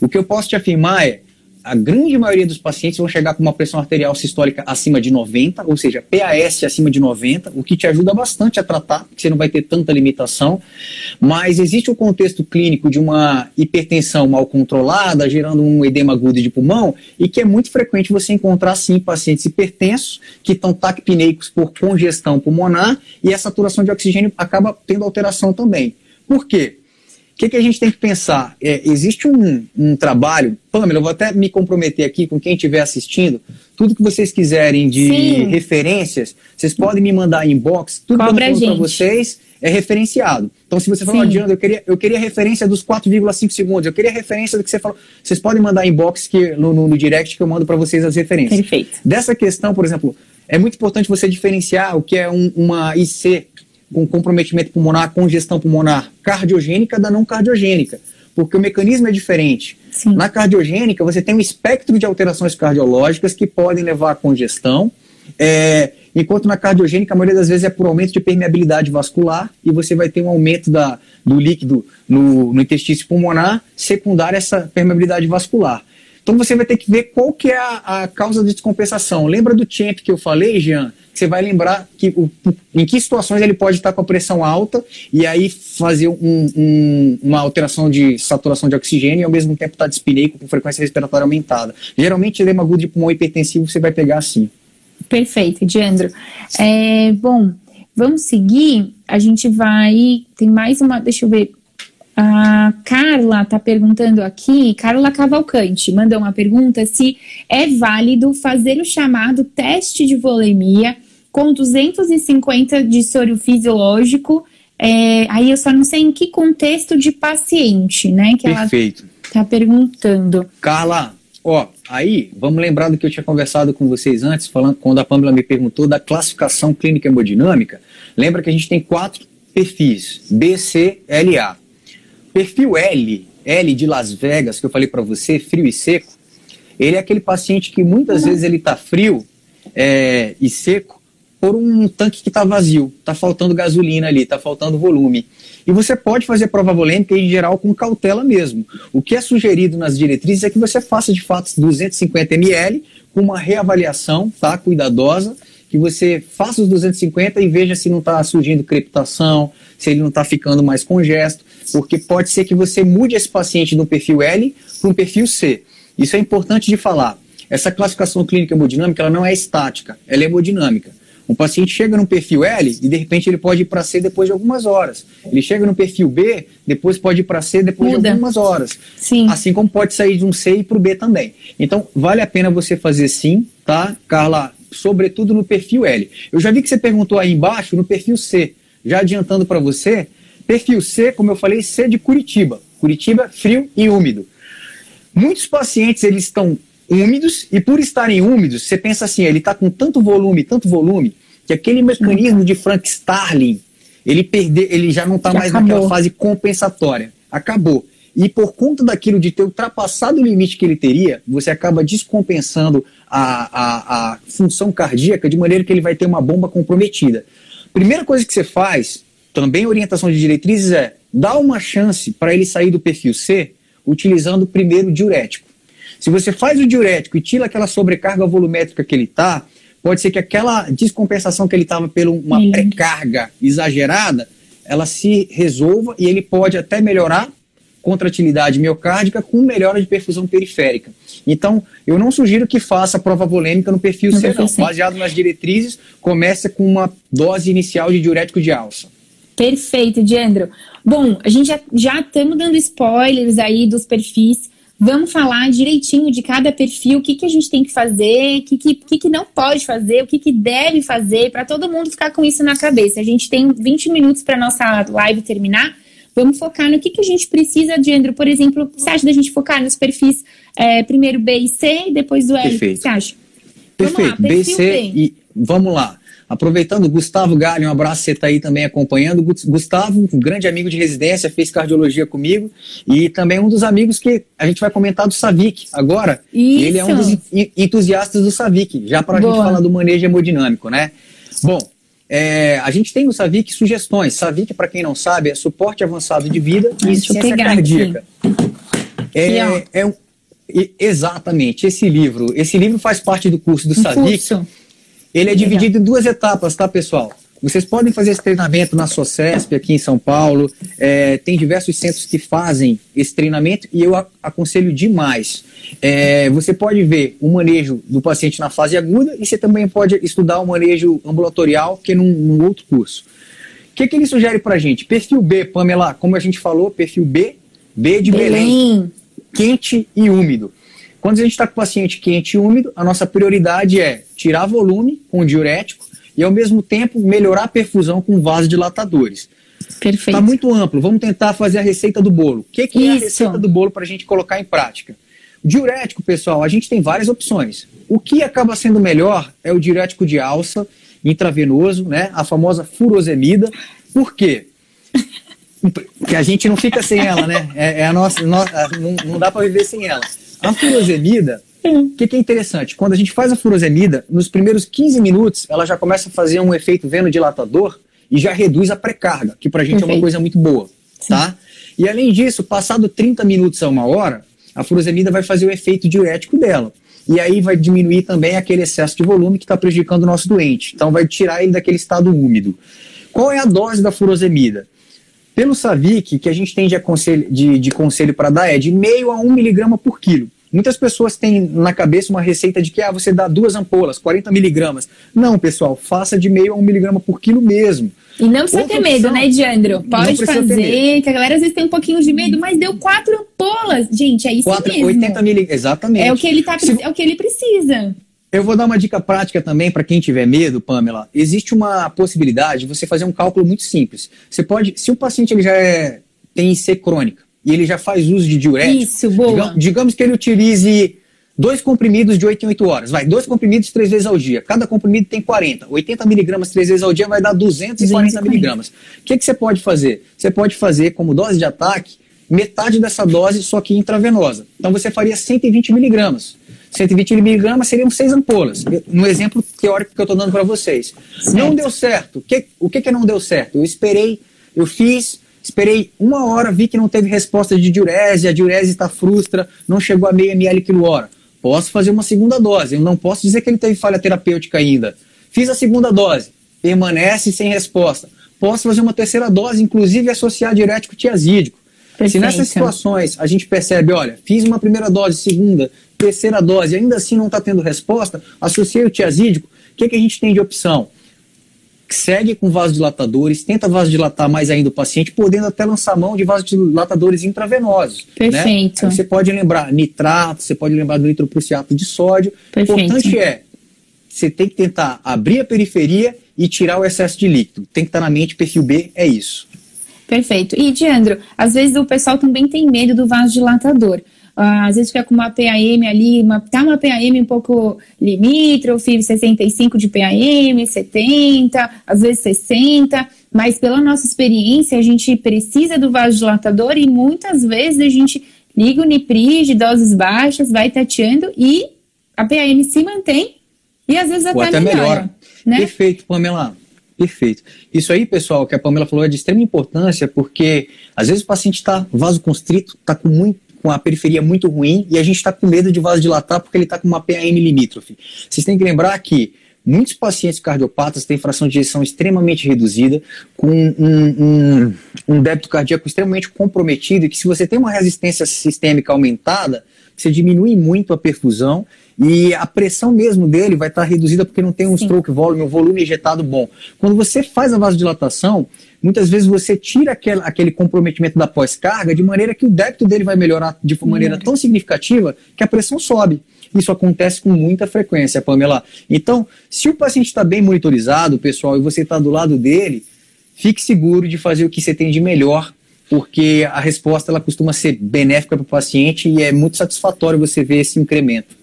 O que eu posso te afirmar é a grande maioria dos pacientes vão chegar com uma pressão arterial sistólica acima de 90, ou seja, PAS acima de 90, o que te ajuda bastante a tratar, porque você não vai ter tanta limitação. Mas existe o contexto clínico de uma hipertensão mal controlada, gerando um edema agudo de pulmão, e que é muito frequente você encontrar, sim, pacientes hipertensos que estão taquipneicos por congestão pulmonar e a saturação de oxigênio acaba tendo alteração também. Por quê? Que, que a gente tem que pensar? É, existe um, um trabalho, Pamela, eu vou até me comprometer aqui com quem estiver assistindo, tudo que vocês quiserem de Sim. referências, vocês podem me mandar inbox, tudo Cobra que eu para vocês é referenciado. Então, se você falou, adianta, eu queria, eu queria referência dos 4,5 segundos, eu queria referência do que você falou. Vocês podem mandar inbox que, no, no, no direct que eu mando para vocês as referências. Perfeito. Dessa questão, por exemplo, é muito importante você diferenciar o que é um, uma IC com comprometimento pulmonar, congestão pulmonar cardiogênica da não cardiogênica, porque o mecanismo é diferente. Sim. Na cardiogênica, você tem um espectro de alterações cardiológicas que podem levar à congestão, é, enquanto na cardiogênica, a maioria das vezes é por aumento de permeabilidade vascular e você vai ter um aumento da, do líquido no, no intestino pulmonar secundário a essa permeabilidade vascular. Então você vai ter que ver qual que é a, a causa de descompensação. Lembra do champ que eu falei, Jean? Você vai lembrar que o, em que situações ele pode estar com a pressão alta e aí fazer um, um, uma alteração de saturação de oxigênio e ao mesmo tempo estar tá dispineico com frequência respiratória aumentada. Geralmente, edema agudo de pulmão hipertensivo você vai pegar assim. Perfeito, Diandro. É, bom, vamos seguir. A gente vai. Tem mais uma. Deixa eu ver. A Carla está perguntando aqui, Carla Cavalcante mandou uma pergunta se é válido fazer o chamado teste de volemia com 250 de soro fisiológico. É, aí eu só não sei em que contexto de paciente, né? Que Perfeito. ela está perguntando. Carla, ó, aí vamos lembrar do que eu tinha conversado com vocês antes, falando quando a Pamela me perguntou da classificação clínica hemodinâmica. Lembra que a gente tem quatro perfis: B, C, L, A. Perfil L, L de Las Vegas, que eu falei para você, frio e seco, ele é aquele paciente que muitas vezes ele está frio é, e seco por um tanque que está vazio, está faltando gasolina ali, está faltando volume. E você pode fazer prova volêmica em geral com cautela mesmo. O que é sugerido nas diretrizes é que você faça de fato 250 ml com uma reavaliação, tá, cuidadosa, que você faça os 250 e veja se não está surgindo crepitação, se ele não está ficando mais congesto, porque pode ser que você mude esse paciente do perfil L para um perfil C. Isso é importante de falar. Essa classificação clínica hemodinâmica ela não é estática, ela é hemodinâmica. Um paciente chega no perfil L e de repente ele pode ir para C depois de algumas horas. Ele chega no perfil B, depois pode ir para C depois Muda. de algumas horas. Sim. Assim como pode sair de um C e para o B também. Então, vale a pena você fazer sim, tá? Carla, sobretudo no perfil L. Eu já vi que você perguntou aí embaixo no perfil C. Já adiantando para você, perfil C, como eu falei, C de Curitiba. Curitiba, frio e úmido. Muitos pacientes eles estão úmidos e por estarem úmidos, você pensa assim, ele está com tanto volume, tanto volume, que aquele mecanismo de Frank Starling, ele perde, ele já não está mais acabou. naquela fase compensatória. Acabou. E por conta daquilo de ter ultrapassado o limite que ele teria, você acaba descompensando a, a, a função cardíaca de maneira que ele vai ter uma bomba comprometida. Primeira coisa que você faz, também orientação de diretrizes, é dar uma chance para ele sair do perfil C utilizando primeiro o diurético. Se você faz o diurético e tira aquela sobrecarga volumétrica que ele está, pode ser que aquela descompensação que ele estava por uma pré-carga exagerada, ela se resolva e ele pode até melhorar contratilidade miocárdica com melhora de perfusão periférica. Então, eu não sugiro que faça prova volêmica no perfil C, não. Baseado nas diretrizes, comece com uma dose inicial de diurético de alça. Perfeito, Diandro. Bom, a gente já estamos dando spoilers aí dos perfis. Vamos falar direitinho de cada perfil, o que, que a gente tem que fazer, o que, que, que, não pode fazer, o que, que deve fazer, para todo mundo ficar com isso na cabeça. A gente tem 20 minutos para nossa live terminar. Vamos focar no que, que a gente precisa, Diandro. Por exemplo, você acha da gente focar nos perfis é, primeiro B e C e depois do L? Perfeito. O que você acha? Perfeito. Lá, B, C B. e vamos lá. Aproveitando, Gustavo Galho, um abraço, você está aí também acompanhando. Gustavo, um grande amigo de residência, fez cardiologia comigo e também um dos amigos que a gente vai comentar do Savic agora. Isso. Ele é um dos entusiastas do Savic, já para a gente falar do manejo hemodinâmico, né? Bom, é, a gente tem no Savic sugestões. Savic, para quem não sabe, é suporte avançado de vida e ciência cardíaca. É, é um, exatamente, esse livro. Esse livro faz parte do curso do um Savic. Curso ele é dividido em duas etapas, tá, pessoal? Vocês podem fazer esse treinamento na SOCESP, aqui em São Paulo. É, tem diversos centros que fazem esse treinamento e eu aconselho demais. É, você pode ver o manejo do paciente na fase aguda e você também pode estudar o manejo ambulatorial, que é num, num outro curso. O que, que ele sugere para gente? Perfil B, Pamela, como a gente falou, perfil B, B de Belém, Belém quente e úmido. Quando a gente está com o paciente quente e úmido, a nossa prioridade é tirar volume com diurético e, ao mesmo tempo, melhorar a perfusão com vasodilatadores. Perfeito. Está muito amplo. Vamos tentar fazer a receita do bolo. O que, que é a receita do bolo para a gente colocar em prática? Diurético, pessoal, a gente tem várias opções. O que acaba sendo melhor é o diurético de alça, intravenoso, né? a famosa furosemida. Por quê? Porque a gente não fica sem ela, né? É, é a nossa, não, não dá para viver sem ela. A furosemida, o que, que, é interessante? Quando a gente faz a furosemida, nos primeiros 15 minutos, ela já começa a fazer um efeito venodilatador e já reduz a pré-carga, que pra gente Perfeito. é uma coisa muito boa, tá? E além disso, passado 30 minutos a uma hora, a furosemida vai fazer o efeito diurético dela. E aí vai diminuir também aquele excesso de volume que está prejudicando o nosso doente. Então vai tirar ele daquele estado úmido. Qual é a dose da furosemida? Pelo SAVIC, que a gente tem de, aconselho, de, de conselho para dar é de meio a um miligrama por quilo. Muitas pessoas têm na cabeça uma receita de que ah, você dá duas ampolas, 40 miligramas. Não, pessoal, faça de meio a um miligrama por quilo mesmo. E não precisa Outra ter medo, opção, né, Diandro? Pode fazer, que a galera às vezes tem um pouquinho de medo, mas deu quatro ampolas. Gente, é isso quatro, mesmo. 80 miligramas, exatamente. É o, que ele tá, Se... é o que ele precisa. Eu vou dar uma dica prática também para quem tiver medo, Pamela. Existe uma possibilidade de você fazer um cálculo muito simples. Você pode, se o paciente ele já é, tem IC crônica e ele já faz uso de diurético, Isso, boa. Digamos, digamos que ele utilize dois comprimidos de 8 em 8 horas. Vai, dois comprimidos três vezes ao dia. Cada comprimido tem 40. 80 miligramas três vezes ao dia vai dar 240 240. miligramas. O que, que você pode fazer? Você pode fazer como dose de ataque metade dessa dose, só que intravenosa. Então você faria 120 miligramas. 120 miligramas seriam seis ampolas. No exemplo teórico que eu estou dando para vocês. Certo. Não deu certo. Que, o que, que não deu certo? Eu esperei, eu fiz, esperei uma hora, vi que não teve resposta de diurese, a diurese está frustra, não chegou a meio ml quilo hora. Posso fazer uma segunda dose. Eu não posso dizer que ele teve falha terapêutica ainda. Fiz a segunda dose, permanece sem resposta. Posso fazer uma terceira dose, inclusive associar diurético tiazídico. Se nessas situações a gente percebe, olha, fiz uma primeira dose, segunda, terceira dose, ainda assim não está tendo resposta, associei o tiazídico, o que, que a gente tem de opção? Segue com vasodilatadores, tenta vasodilatar mais ainda o paciente, podendo até lançar mão de vasodilatadores intravenosos. Né? Perfeito. Né? você pode lembrar nitrato, você pode lembrar do nitroprusiato de sódio. O importante é, você tem que tentar abrir a periferia e tirar o excesso de líquido. Tem que estar na mente, perfil B é isso. Perfeito. E, Diandro, às vezes o pessoal também tem medo do vasodilatador. Uh, às vezes fica com uma PAM ali, uma, tá uma PAM um pouco limítrofe, 65 de PAM, 70, às vezes 60, mas pela nossa experiência a gente precisa do vasodilatador e muitas vezes a gente liga o Nipri de doses baixas, vai tateando e a PAM se mantém e às vezes até, até melhora. melhora. Né? Perfeito, Pamela. Perfeito. Isso aí, pessoal, que a Pamela falou é de extrema importância, porque às vezes o paciente está vasoconstrito, está com, muito, com a periferia muito ruim, e a gente está com medo de vasodilatar porque ele está com uma PAM limítrofe. Vocês têm que lembrar que Muitos pacientes cardiopatas têm fração de ejeção extremamente reduzida, com um, um, um, débito cardíaco extremamente comprometido, e que se você tem uma resistência sistêmica aumentada, você diminui muito a perfusão e a pressão mesmo dele vai estar reduzida porque não tem um Sim. stroke volume, um volume injetado bom. Quando você faz a vasodilatação, muitas vezes você tira aquele, aquele comprometimento da pós-carga de maneira que o débito dele vai melhorar de maneira tão significativa que a pressão sobe. Isso acontece com muita frequência, Pamela. Então, se o paciente está bem monitorizado, pessoal, e você está do lado dele, fique seguro de fazer o que você tem de melhor, porque a resposta ela costuma ser benéfica para o paciente e é muito satisfatório você ver esse incremento.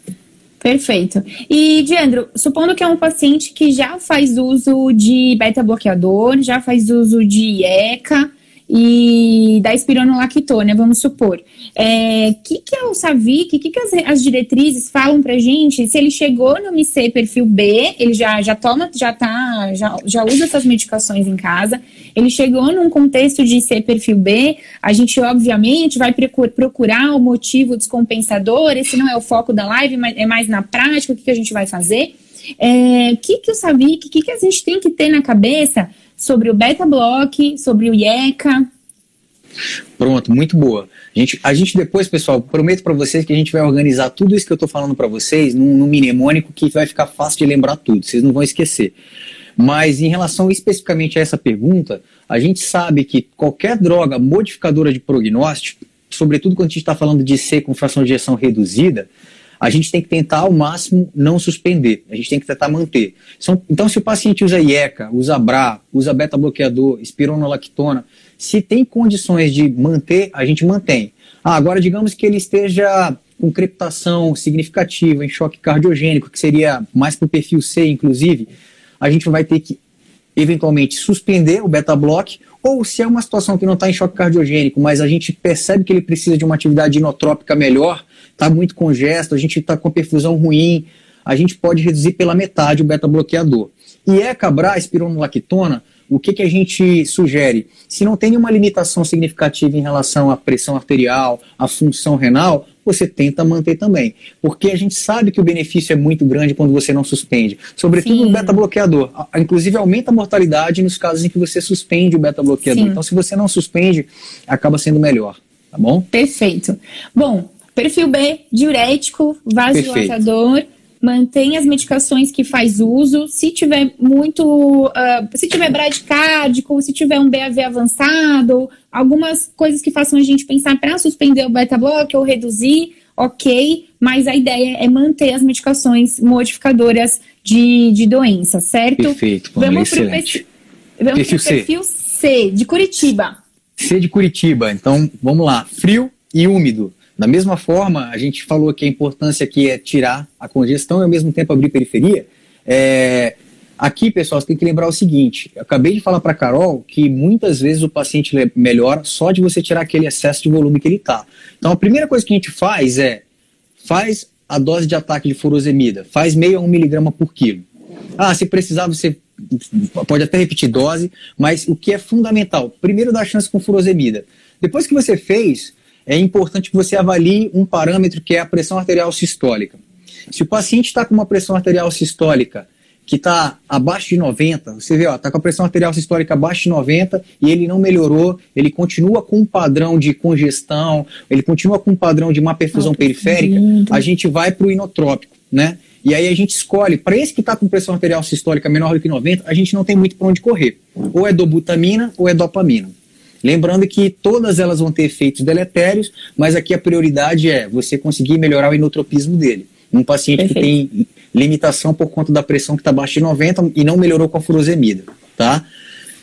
Perfeito. E, Diandro, supondo que é um paciente que já faz uso de beta-bloqueador, já faz uso de IECA, e da espironolactona, vamos supor. O é, que, que é o SAVIC? O que, que as, as diretrizes falam pra gente? Se ele chegou no MC perfil B, ele já, já toma, já tá, já, já usa essas medicações em casa, ele chegou num contexto de ser perfil B, a gente obviamente vai procurar o motivo descompensador, esse não é o foco da live, mas é mais na prática, o que, que a gente vai fazer. O é, que, que o SAVIC, o que, que a gente tem que ter na cabeça sobre o beta-block, sobre o IECA. Pronto, muito boa. A gente, a gente depois, pessoal, prometo para vocês que a gente vai organizar tudo isso que eu estou falando para vocês num, num mnemônico que vai ficar fácil de lembrar tudo, vocês não vão esquecer. Mas em relação especificamente a essa pergunta, a gente sabe que qualquer droga modificadora de prognóstico, sobretudo quando a gente está falando de C com fração de ejeção reduzida, a gente tem que tentar ao máximo não suspender, a gente tem que tentar manter. Então, se o paciente usa IECA, usa BRA, usa beta-bloqueador, espironolactona, se tem condições de manter, a gente mantém. Ah, agora, digamos que ele esteja com crepitação significativa, em choque cardiogênico, que seria mais para o perfil C, inclusive, a gente vai ter que eventualmente suspender o beta-block, ou se é uma situação que não está em choque cardiogênico, mas a gente percebe que ele precisa de uma atividade inotrópica melhor, está muito congesto, a gente está com a perfusão ruim, a gente pode reduzir pela metade o beta-bloqueador. E é cabrar espironolactona, o que, que a gente sugere? Se não tem nenhuma limitação significativa em relação à pressão arterial, à função renal, você tenta manter também. Porque a gente sabe que o benefício é muito grande quando você não suspende. Sobretudo Sim. no beta-bloqueador. Inclusive aumenta a mortalidade nos casos em que você suspende o beta-bloqueador. Então, se você não suspende, acaba sendo melhor. Tá bom? Perfeito. Bom, Perfil B, diurético, vasodilatador. Mantém as medicações que faz uso. Se tiver muito. Uh, se tiver bradicárdico, se tiver um BAV avançado, algumas coisas que façam a gente pensar para suspender o beta-block ou reduzir, ok, mas a ideia é manter as medicações modificadoras de, de doença, certo? Perfeito, Vamos para o perfil, perfil, perfil C, de Curitiba. C de Curitiba, então vamos lá. Frio e úmido. Da mesma forma, a gente falou que a importância aqui é tirar a congestão e ao mesmo tempo abrir periferia. É, aqui, pessoal, você tem que lembrar o seguinte: eu acabei de falar para Carol que muitas vezes o paciente melhora só de você tirar aquele excesso de volume que ele está. Então, a primeira coisa que a gente faz é faz a dose de ataque de furosemida, faz meio a um miligrama por quilo. Ah, se precisar, você pode até repetir dose, mas o que é fundamental, primeiro dá chance com furosemida. Depois que você fez, é importante que você avalie um parâmetro que é a pressão arterial sistólica. Se o paciente está com uma pressão arterial sistólica que está abaixo de 90, você vê, está com a pressão arterial sistólica abaixo de 90 e ele não melhorou, ele continua com um padrão de congestão, ele continua com um padrão de má perfusão ah, periférica, a gente vai para o inotrópico, né? E aí a gente escolhe, para esse que está com pressão arterial sistólica menor do que 90, a gente não tem muito para onde correr. Ou é dobutamina ou é dopamina. Lembrando que todas elas vão ter efeitos deletérios, mas aqui a prioridade é você conseguir melhorar o inotropismo dele. Um paciente Perfeito. que tem limitação por conta da pressão que está abaixo de 90 e não melhorou com a furosemida, tá?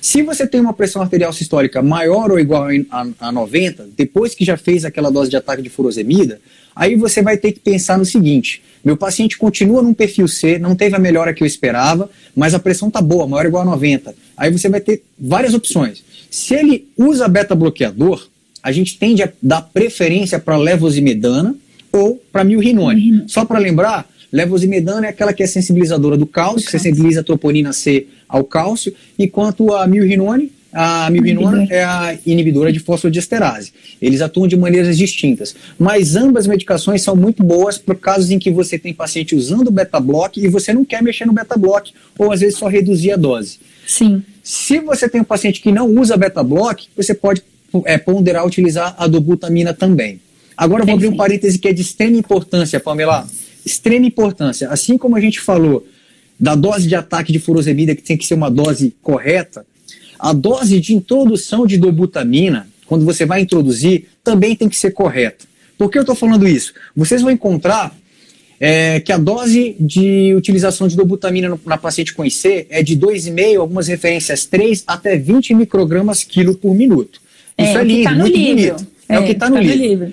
Se você tem uma pressão arterial sistólica maior ou igual a, a 90, depois que já fez aquela dose de ataque de furosemida, aí você vai ter que pensar no seguinte: meu paciente continua num perfil C, não teve a melhora que eu esperava, mas a pressão está boa, maior ou igual a 90. Aí você vai ter várias opções. Se ele usa beta-bloqueador, a gente tende a dar preferência para levosimedana ou para milrinone. Só para lembrar, levosimedana é aquela que é sensibilizadora do cálcio, que sensibiliza a troponina C ao cálcio, enquanto a milrinone a mibinona é a inibidora de fosfodiesterase. Eles atuam de maneiras distintas, mas ambas medicações são muito boas para casos em que você tem paciente usando beta-block e você não quer mexer no beta-block ou às vezes só reduzir a dose. Sim. Se você tem um paciente que não usa beta-block, você pode é, ponderar utilizar a dobutamina também. Agora eu vou abrir um parêntese que é de extrema importância, Pamela. Extrema importância. Assim como a gente falou da dose de ataque de furosemida, que tem que ser uma dose correta, a dose de introdução de dobutamina, quando você vai introduzir, também tem que ser correta. Por que eu estou falando isso? Vocês vão encontrar é, que a dose de utilização de dobutamina na paciente com IC é de 2,5, algumas referências 3 até 20 microgramas quilo por minuto. Isso é, é lindo, tá muito livro. bonito. É, é, o que está no, tá no livro. livro.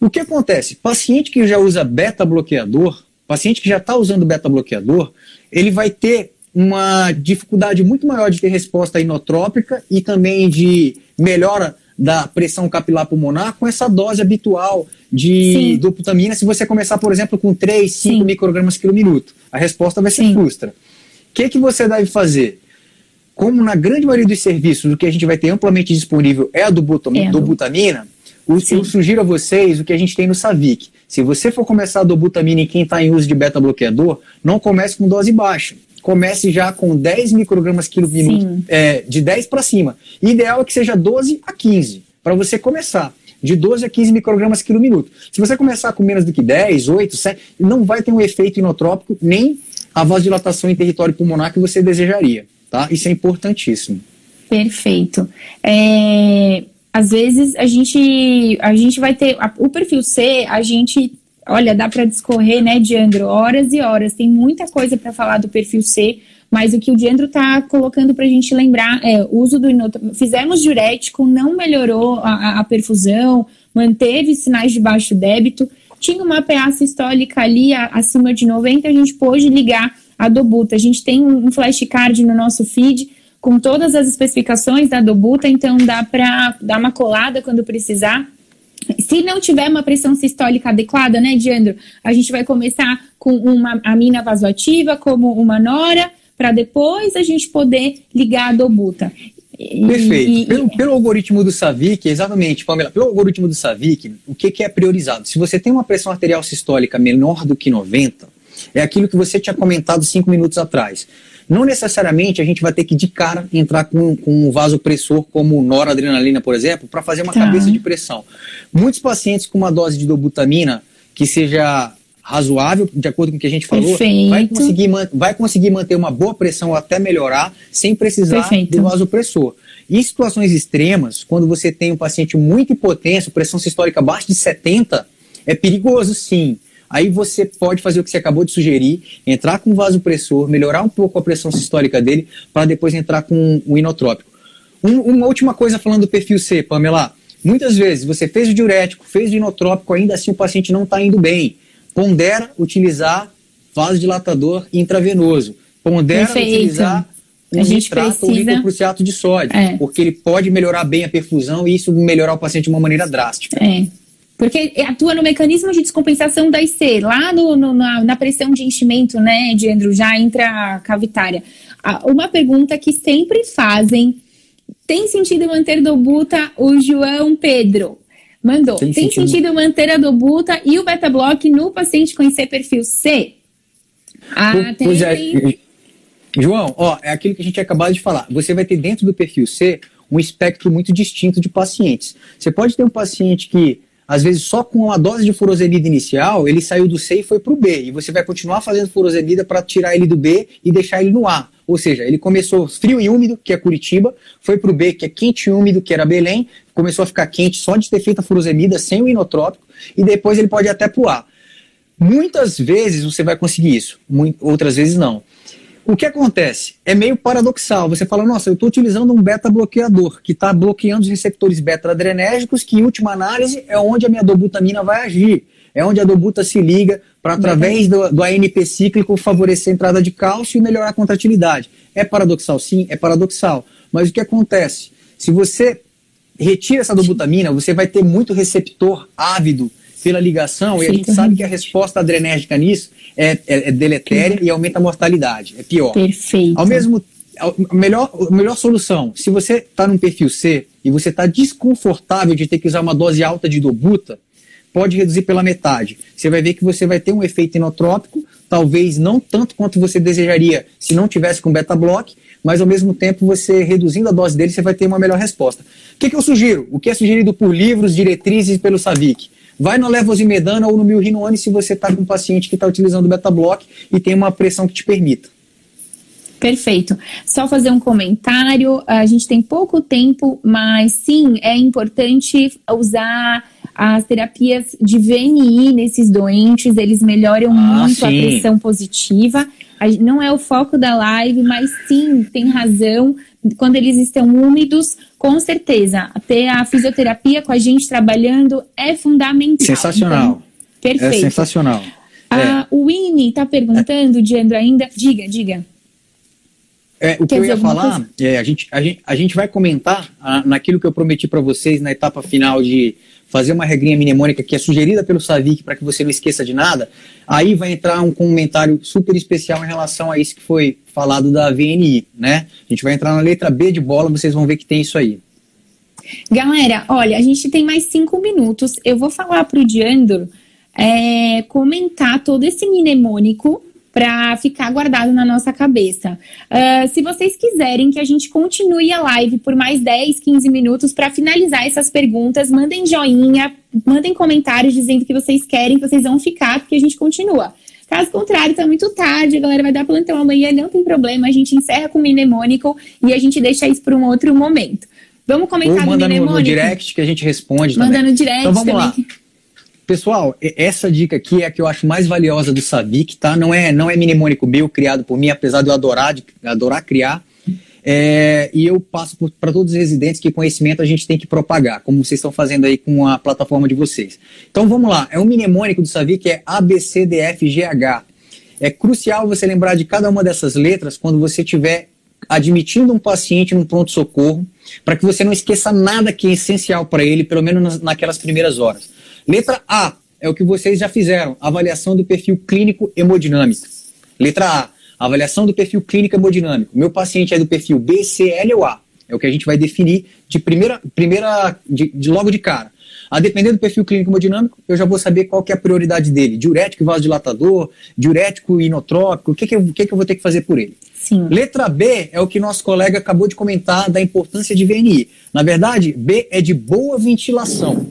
O que acontece? Paciente que já usa beta-bloqueador, paciente que já está usando beta-bloqueador, ele vai ter uma dificuldade muito maior de ter resposta inotrópica e também de melhora da pressão capilar pulmonar com essa dose habitual de Sim. dobutamina se você começar, por exemplo, com 3, 5 Sim. microgramas por minuto. A resposta vai ser Sim. frustra. O que, que você deve fazer? Como na grande maioria dos serviços, o que a gente vai ter amplamente disponível é a dobutamina, é. dobutamina eu sugiro a vocês o que a gente tem no Savic. Se você for começar a dobutamina em quem está em uso de beta-bloqueador, não comece com dose baixa comece já com 10 microgramas quilo minuto, é, de 10 para cima. Ideal é que seja 12 a 15, para você começar. De 12 a 15 microgramas quilo minuto. Se você começar com menos do que 10, 8, 7, não vai ter um efeito inotrópico, nem a vasodilatação em território pulmonar que você desejaria. Tá? Isso é importantíssimo. Perfeito. É, às vezes a gente, a gente vai ter. O perfil C, a gente olha, dá para discorrer, né, Diandro, horas e horas. Tem muita coisa para falar do perfil C, mas o que o Diandro está colocando para a gente lembrar é o uso do inotrópico. Fizemos diurético, não melhorou a, a, perfusão, manteve sinais de baixo débito, tinha uma PA sistólica ali acima de 90, a gente pôde ligar a dobuta. A gente tem um, um flashcard no nosso feed com todas as especificações da dobuta, então dá para dar uma colada quando precisar se não tiver uma pressão sistólica adequada, né, Diandro, a gente vai começar com uma amina vasoativa, como uma nora, para depois a gente poder ligar a dobuta. Perfeito. E, pelo, pelo, algoritmo do SAVIC, exatamente, Pamela, pelo algoritmo do SAVIC, o que, que é priorizado? Se você tem uma pressão arterial sistólica menor do que 90, é aquilo que você tinha comentado cinco minutos atrás. Não necessariamente a gente vai ter que de cara entrar com, com um vasopressor como noradrenalina, por exemplo, para fazer uma tá. cabeça de pressão. Muitos pacientes com uma dose de dobutamina que seja razoável, de acordo com o que a gente falou, vai conseguir, vai conseguir manter uma boa pressão ou até melhorar sem precisar Perfeito. do vasopressor. Em situações extremas, quando você tem um paciente muito hipotenso, pressão sistólica abaixo de 70, é perigoso sim. Aí você pode fazer o que você acabou de sugerir, entrar com vasopressor, melhorar um pouco a pressão sistólica dele, para depois entrar com o inotrópico. Um, uma última coisa falando do perfil C, Pamela. Muitas vezes você fez o diurético, fez o inotrópico, ainda assim o paciente não está indo bem. Pondera utilizar vasodilatador intravenoso. Pondera Perfeito. utilizar um nitrato precisa... ou litocruciato de sódio, é. porque ele pode melhorar bem a perfusão e isso melhorar o paciente de uma maneira drástica. É. Porque atua no mecanismo de descompensação da IC, lá no, no, na, na, pressão de enchimento, né, de Andrew, já intracavitária. Uma pergunta que sempre fazem: tem sentido manter dobuta o João Pedro? Mandou. Tem, tem sentido. sentido. manter a dobuta e o beta-block no paciente com IC perfil C? Ah, tem. É. João, ó, é aquilo que a gente acabou de falar. Você vai ter dentro do perfil C um espectro muito distinto de pacientes. Você pode ter um paciente que às vezes só com uma dose de furosemida inicial, ele saiu do C e foi para o B. E você vai continuar fazendo furosemida para tirar ele do B e deixar ele no A. Ou seja, ele começou frio e úmido, que é Curitiba, foi para o B, que é quente e úmido, que era Belém, começou a ficar quente só de ter feito a furosemida sem o inotrópico, e depois ele pode ir até para o A. Muitas vezes você vai conseguir isso, outras vezes não. O que acontece? É meio paradoxal. Você fala, nossa, eu estou utilizando um beta-bloqueador que está bloqueando os receptores beta-adrenérgicos, que em última análise é onde a minha dobutamina vai agir. É onde a dobuta se liga para, através do, do ANP cíclico, favorecer a entrada de cálcio e melhorar a contratilidade. É paradoxal? Sim, é paradoxal. Mas o que acontece? Se você retira essa dobutamina, você vai ter muito receptor ávido pela ligação, Sim, e a gente sabe que a resposta adrenérgica nisso é, é, é deletéria e aumenta a mortalidade, é pior. Perfeito. Ao mesmo a melhor, a melhor solução, se você está num perfil C e você está desconfortável de ter que usar uma dose alta de dobuta, pode reduzir pela metade. Você vai ver que você vai ter um efeito inotrópico, talvez não tanto quanto você desejaria se não tivesse com beta-block, mas ao mesmo tempo você reduzindo a dose dele, você vai ter uma melhor resposta. O que, que eu sugiro? O que é sugerido por livros, diretrizes pelo Savic? Vai no levosimetana ou no milrinone se você está com um paciente que está utilizando beta-block e tem uma pressão que te permita. Perfeito. Só fazer um comentário. A gente tem pouco tempo, mas sim, é importante usar as terapias de VNI nesses doentes. Eles melhoram ah, muito sim. a pressão positiva. Não é o foco da live, mas sim, tem razão. Quando eles estão úmidos, com certeza, ter a fisioterapia com a gente trabalhando é fundamental. Sensacional. Então, perfeito. É sensacional. A, é. O Winnie está perguntando, Diandro, ainda. Diga, diga. É, o Quer que eu ia falar, é, a, gente, a, gente, a gente vai comentar a, naquilo que eu prometi para vocês na etapa final de fazer uma regrinha mnemônica que é sugerida pelo Savic para que você não esqueça de nada. Aí vai entrar um comentário super especial em relação a isso que foi falado da VNI, né? A gente vai entrar na letra B de bola, vocês vão ver que tem isso aí. Galera, olha, a gente tem mais cinco minutos. Eu vou falar para o Diandro é, comentar todo esse mnemônico para ficar guardado na nossa cabeça. Uh, se vocês quiserem que a gente continue a live por mais 10, 15 minutos para finalizar essas perguntas, mandem joinha, mandem comentários dizendo que vocês querem, que vocês vão ficar, porque a gente continua. Caso contrário, tá muito tarde, a galera vai dar plantão amanhã, não tem problema, a gente encerra com o mnemônico e a gente deixa isso para um outro momento. Vamos comentar Ou manda no, no direct que a gente responde Manda também. no direct então, vamos também. Lá. Pessoal, essa dica aqui é a que eu acho mais valiosa do Savic, tá? Não é, não é mnemônico meu, criado por mim, apesar de eu adorar, de, adorar criar. É, e eu passo para todos os residentes que conhecimento a gente tem que propagar, como vocês estão fazendo aí com a plataforma de vocês. Então vamos lá, é um mnemônico do Savic é ABCDFGH. É crucial você lembrar de cada uma dessas letras quando você estiver admitindo um paciente num pronto-socorro, para que você não esqueça nada que é essencial para ele, pelo menos naquelas primeiras horas. Letra A é o que vocês já fizeram, avaliação do perfil clínico hemodinâmico. Letra A, avaliação do perfil clínico hemodinâmico. Meu paciente é do perfil B, C, L ou A. É o que a gente vai definir de primeira, primeira de, de logo de cara. A depender do perfil clínico hemodinâmico, eu já vou saber qual que é a prioridade dele. Diurético e vasodilatador, diurético e inotrópico, o que, que, eu, que, que eu vou ter que fazer por ele? Sim. Letra B é o que nosso colega acabou de comentar da importância de VNI. Na verdade, B é de boa ventilação.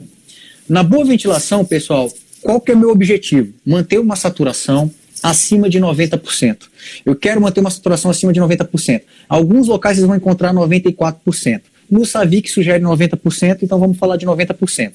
Na boa ventilação, pessoal, qual que é o meu objetivo? Manter uma saturação acima de 90%. Eu quero manter uma saturação acima de 90%. Alguns locais vocês vão encontrar 94%. No Savic sugere 90%, então vamos falar de 90%.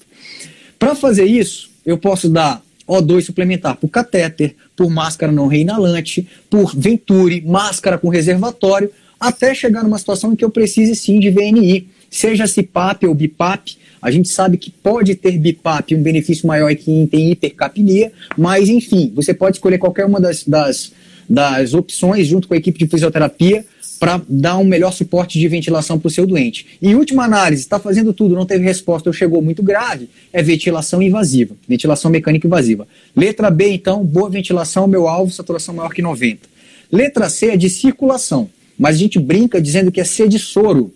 Para fazer isso, eu posso dar O2 suplementar por catéter, por máscara não reinalante, por Venturi, máscara com reservatório, até chegar numa situação em que eu precise sim de VNI, seja CPAP ou BIPAP, a gente sabe que pode ter BIPAP um benefício maior que tem hipercapnia, mas enfim, você pode escolher qualquer uma das, das, das opções junto com a equipe de fisioterapia para dar um melhor suporte de ventilação para o seu doente. E última análise, está fazendo tudo, não teve resposta ou chegou muito grave, é ventilação invasiva, ventilação mecânica invasiva. Letra B, então, boa ventilação, meu alvo, saturação maior que 90. Letra C é de circulação, mas a gente brinca dizendo que é C de soro.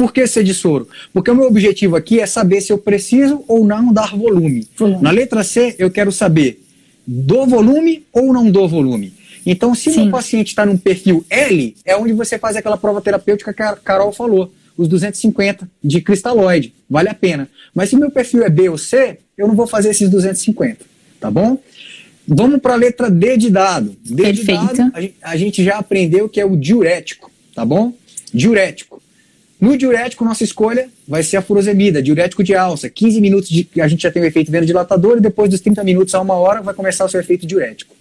Por que ser de soro? Porque o meu objetivo aqui é saber se eu preciso ou não dar volume. Na letra C, eu quero saber do volume ou não do volume. Então, se o paciente está num perfil L, é onde você faz aquela prova terapêutica que a Carol falou, os 250 de cristalóide, vale a pena. Mas se meu perfil é B ou C, eu não vou fazer esses 250, tá bom? Vamos para a letra D de dado. D Perfeito. de dado, a gente já aprendeu que é o diurético, tá bom? Diurético. No diurético, nossa escolha vai ser a furosemida, diurético de alça. 15 minutos de, a gente já tem o efeito vasodilatador e depois dos 30 minutos a uma hora vai começar o seu efeito diurético.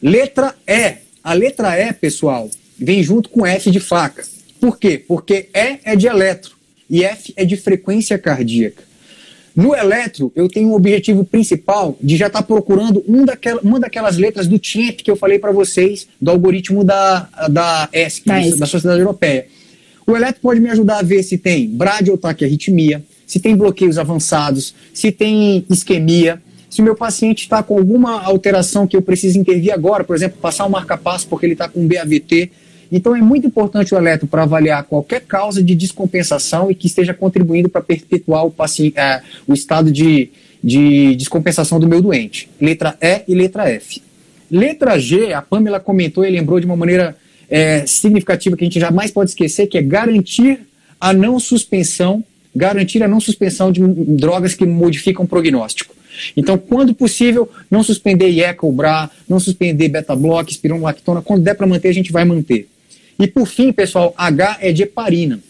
Letra E. A letra E, pessoal, vem junto com F de faca. Por quê? Porque E é de eletro e F é de frequência cardíaca. No eletro, eu tenho um objetivo principal de já estar tá procurando um daquela, uma daquelas letras do TIEP que eu falei para vocês, do algoritmo da, da ESC, da, da Sociedade Europeia. O eletro pode me ajudar a ver se tem brade ou taquiarritmia, se tem bloqueios avançados, se tem isquemia, se o meu paciente está com alguma alteração que eu preciso intervir agora, por exemplo, passar um marca-passo porque ele está com BAVT, Então é muito importante o eletro para avaliar qualquer causa de descompensação e que esteja contribuindo para perpetuar o, paciente, é, o estado de, de descompensação do meu doente. Letra E e letra F. Letra G, a Pamela comentou e lembrou de uma maneira é, significativa que a gente jamais pode esquecer, que é garantir a não suspensão, garantir a não suspensão de drogas que modificam o prognóstico. Então, quando possível, não suspender IECA ou BRA, não suspender beta-block, espironolactona, quando der para manter, a gente vai manter. E por fim, pessoal, H é de heparina.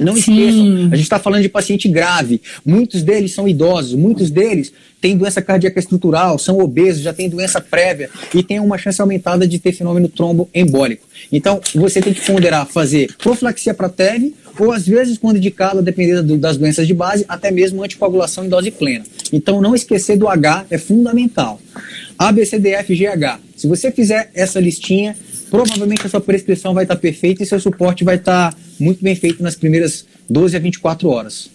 Não Sim. esqueçam, a gente está falando de paciente grave. Muitos deles são idosos, muitos deles têm doença cardíaca estrutural, são obesos, já têm doença prévia e têm uma chance aumentada de ter fenômeno tromboembólico. Então, você tem que ponderar fazer profilaxia para TEV ou, às vezes, quando indicado, dependendo das doenças de base, até mesmo anticoagulação em dose plena. Então, não esquecer do H é fundamental. A, B, C, D, F, G, H. Se você fizer essa listinha, provavelmente a sua prescrição vai estar perfeita e seu suporte vai estar muito bem feito nas primeiras 12 a 24 horas.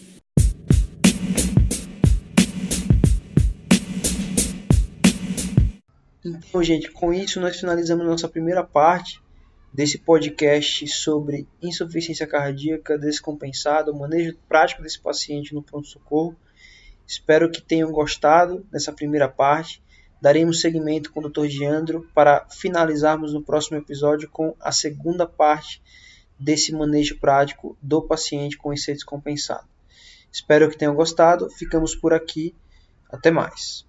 Então, gente, com isso nós finalizamos nossa primeira parte desse podcast sobre insuficiência cardíaca descompensada, o manejo prático desse paciente no pronto-socorro. Espero que tenham gostado dessa primeira parte. Daremos seguimento com o Dr. Giandro para finalizarmos no próximo episódio com a segunda parte desse manejo prático do paciente com IC descompensado. Espero que tenham gostado. Ficamos por aqui. Até mais.